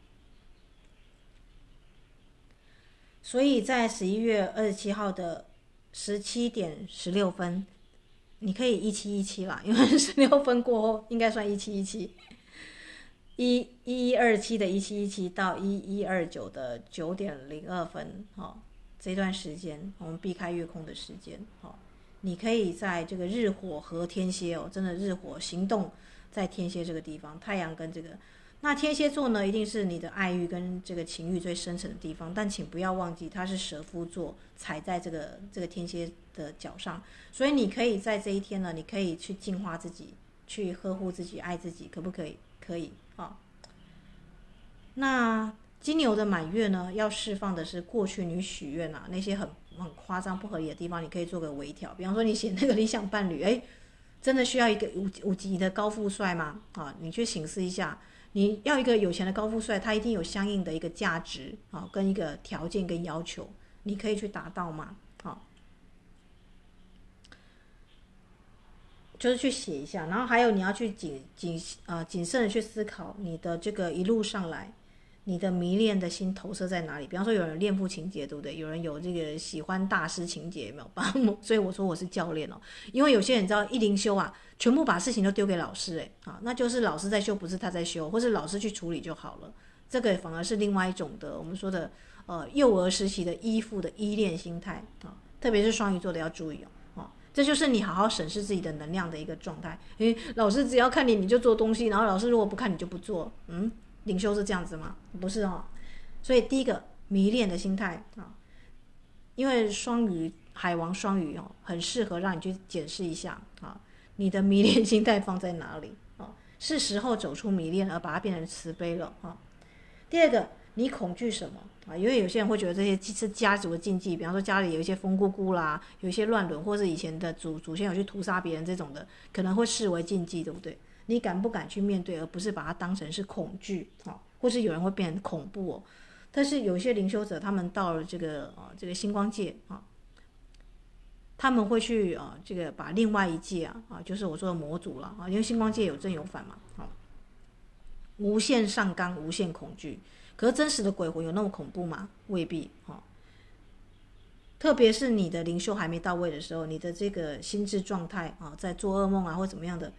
所以在十一月二十七号的。十七点十六分，你可以一七一七啦，因为 十六分过后应该算一七一七，一一一二七的一七一七到一一二九的九点零二分，好，这段时间我们避开月空的时间，好，你可以在这个日火和天蝎哦，真的日火行动在天蝎这个地方，太阳跟这个。那天蝎座呢，一定是你的爱欲跟这个情欲最深沉的地方，但请不要忘记，它是蛇夫座踩在这个这个天蝎的脚上，所以你可以在这一天呢，你可以去净化自己，去呵护自己，爱自己，可不可以？可以啊。那金牛的满月呢，要释放的是过去你许愿啊那些很很夸张不合理的地方，你可以做个微调，比方说你写那个理想伴侣，哎，真的需要一个五五级的高富帅吗？啊，你去省思一下。你要一个有钱的高富帅，他一定有相应的一个价值啊，跟一个条件跟要求，你可以去达到吗？好，就是去写一下，然后还有你要去谨谨呃谨慎的去思考你的这个一路上来。你的迷恋的心投射在哪里？比方说，有人恋父情结，对不对？有人有这个喜欢大师情结，有没有？所以我说我是教练哦，因为有些人知道一灵修啊，全部把事情都丢给老师，哎，啊，那就是老师在修，不是他在修，或是老师去处理就好了。这个反而是另外一种的，我们说的呃幼儿时期的依附的依恋心态啊，特别是双鱼座的要注意哦，这就是你好好审视自己的能量的一个状态。因为老师只要看你，你就做东西，然后老师如果不看你就不做，嗯。领袖是这样子吗？不是哦，所以第一个迷恋的心态啊，因为双鱼海王双鱼哦，很适合让你去检视一下啊，你的迷恋心态放在哪里啊？是时候走出迷恋，而把它变成慈悲了啊。第二个，你恐惧什么啊？因为有些人会觉得这些是家族的禁忌，比方说家里有一些风姑姑啦，有一些乱伦，或是以前的祖祖先有去屠杀别人这种的，可能会视为禁忌，对不对？你敢不敢去面对，而不是把它当成是恐惧啊，或是有人会变成恐怖哦。但是有些灵修者，他们到了这个啊这个星光界啊，他们会去啊这个把另外一界啊啊，就是我说的模组了啊，因为星光界有正有反嘛啊，无限上纲，无限恐惧。可是真实的鬼魂有那么恐怖吗？未必啊。特别是你的灵修还没到位的时候，你的这个心智状态啊，在做噩梦啊或怎么样的。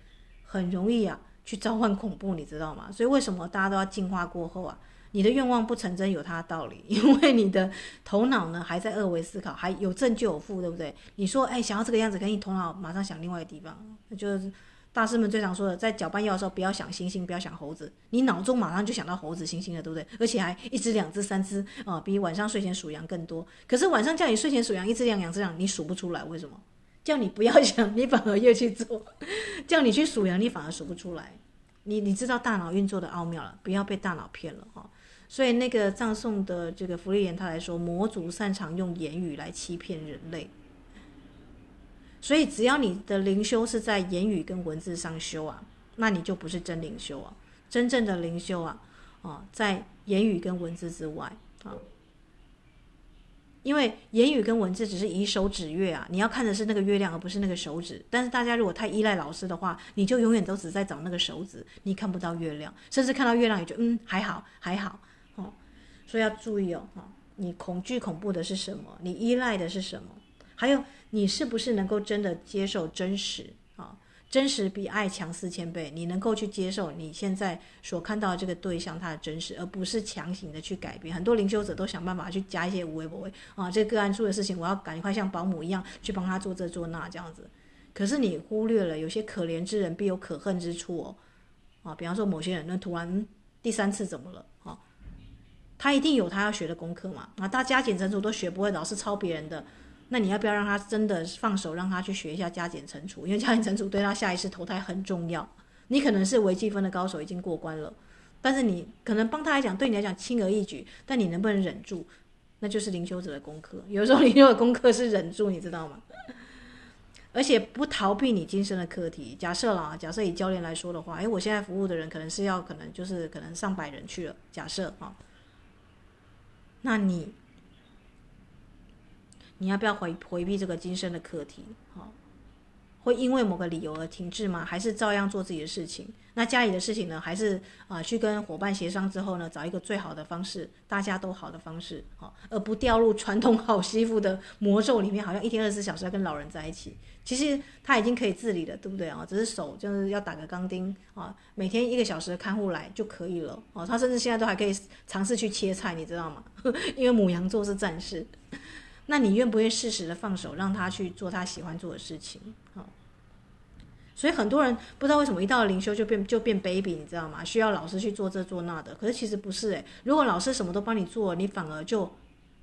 很容易啊，去召唤恐怖，你知道吗？所以为什么大家都要进化过后啊？你的愿望不成真有它的道理，因为你的头脑呢还在二维思考，还有正就有负，对不对？你说哎，想要这个样子，可你头脑马上想另外一个地方，那就是大师们最常说的，在搅拌药的时候不要想星星，不要想猴子，你脑中马上就想到猴子、星星了，对不对？而且还一只、两只、三只啊，比晚上睡前数羊更多。可是晚上叫你睡前数羊，一只羊、两只羊，你数不出来，为什么？叫你不要想，你反而越去做；叫你去数羊，你反而数不出来。你你知道大脑运作的奥妙了，不要被大脑骗了哈。所以那个葬送的这个芙莉莲他来说，魔族擅长用言语来欺骗人类。所以只要你的灵修是在言语跟文字上修啊，那你就不是真灵修啊。真正的灵修啊，啊，在言语跟文字之外啊。因为言语跟文字只是以手指月啊，你要看的是那个月亮，而不是那个手指。但是大家如果太依赖老师的话，你就永远都只在找那个手指，你看不到月亮，甚至看到月亮也就嗯还好还好哦。所以要注意哦，哈，你恐惧恐怖的是什么？你依赖的是什么？还有你是不是能够真的接受真实？真实比爱强四千倍，你能够去接受你现在所看到的这个对象他的真实，而不是强行的去改变。很多灵修者都想办法去加一些无为不为啊，这个案出的事情，我要赶快像保姆一样去帮他做这做那这样子。可是你忽略了有些可怜之人必有可恨之处哦，啊，比方说某些人那突然第三次怎么了啊？他一定有他要学的功课嘛啊，大家加减乘除都学不会，老是抄别人的。那你要不要让他真的放手，让他去学一下加减乘除？因为加减乘除对他下一次投胎很重要。你可能是微积分的高手，已经过关了，但是你可能帮他来讲，对你来讲轻而易举，但你能不能忍住，那就是灵修者的功课。有时候灵修的功课是忍住，你知道吗？而且不逃避你今生的课题。假设啦，假设以教练来说的话，诶，我现在服务的人可能是要，可能就是可能上百人去了。假设啊，那你。你要不要回回避这个今生的课题？好，会因为某个理由而停滞吗？还是照样做自己的事情？那家里的事情呢？还是啊，去跟伙伴协商之后呢，找一个最好的方式，大家都好的方式，好，而不掉入传统好媳妇的魔咒里面，好像一天二十四小时要跟老人在一起。其实他已经可以自理了，对不对啊？只是手就是要打个钢钉啊，每天一个小时的看护来就可以了。哦，他甚至现在都还可以尝试去切菜，你知道吗？因为母羊座是战士。那你愿不愿意适时的放手，让他去做他喜欢做的事情？好，所以很多人不知道为什么一到了灵修就变就变 baby，你知道吗？需要老师去做这做那的。可是其实不是诶，如果老师什么都帮你做，你反而就，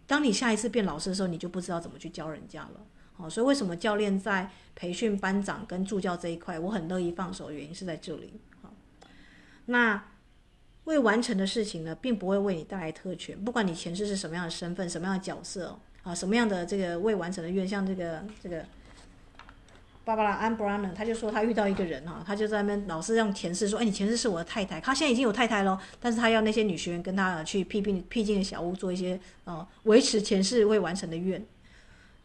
当你下一次变老师的时候，你就不知道怎么去教人家了。好，所以为什么教练在培训班长跟助教这一块，我很乐意放手原因是在这里。好，那未完成的事情呢，并不会为你带来特权，不管你前世是什么样的身份，什么样的角色。啊，什么样的这个未完成的愿，像这个这个芭芭拉安布拉呢？他就说他遇到一个人哈，他就在那边老是用前世说，哎，你前世是我的太太，他现在已经有太太喽，但是他要那些女学员跟他去僻静僻静的小屋做一些呃维持前世未完成的愿，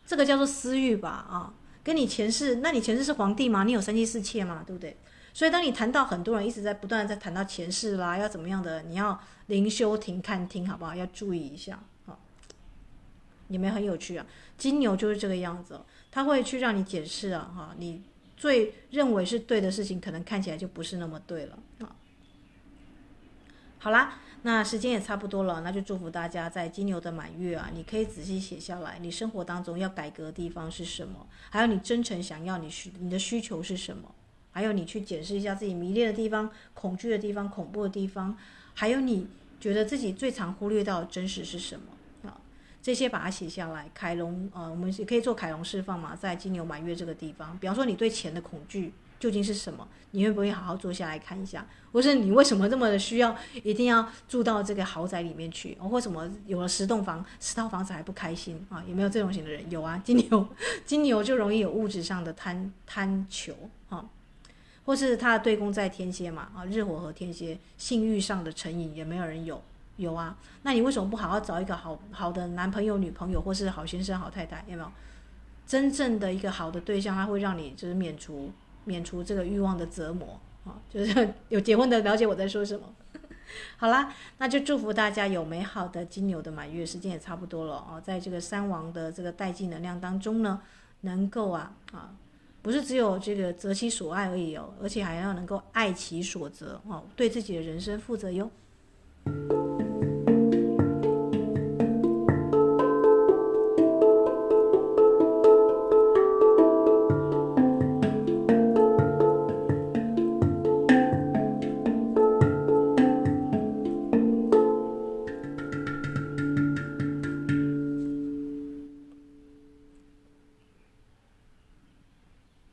这个叫做私欲吧啊，跟你前世，那你前世是皇帝吗？你有三妻四妾吗？对不对？所以当你谈到很多人一直在不断的在谈到前世啦，要怎么样的，你要灵修停看听好不好？要注意一下。你们很有趣啊，金牛就是这个样子，他会去让你解释啊，哈，你最认为是对的事情，可能看起来就不是那么对了啊。好啦，那时间也差不多了，那就祝福大家在金牛的满月啊，你可以仔细写下来，你生活当中要改革的地方是什么，还有你真诚想要你需你的需求是什么，还有你去检视一下自己迷恋的地方、恐惧的地方、恐怖的地方，还有你觉得自己最常忽略到的真实是什么。这些把它写下来，凯龙，呃，我们也可以做凯龙释放嘛，在金牛满月这个地方，比方说你对钱的恐惧究竟是什么？你会不会好好坐下来看一下？或是你为什么这么的需要一定要住到这个豪宅里面去？或什么有了十栋房、十套房子还不开心啊？有没有这种型的人？有啊，金牛，金牛就容易有物质上的贪贪求啊，或是他的对宫在天蝎嘛啊，日火和天蝎，性欲上的成瘾也没有人有。有啊，那你为什么不好好找一个好好的男朋友、女朋友，或是好先生、好太太？有没有真正的一个好的对象，他会让你就是免除免除这个欲望的折磨啊？就是 有结婚的了解我在说什么。好啦，那就祝福大家有美好的金牛的满月，时间也差不多了啊，在这个三王的这个带进能量当中呢，能够啊啊，不是只有这个择其所爱而已哦，而且还要能够爱其所择哦，对自己的人生负责哟。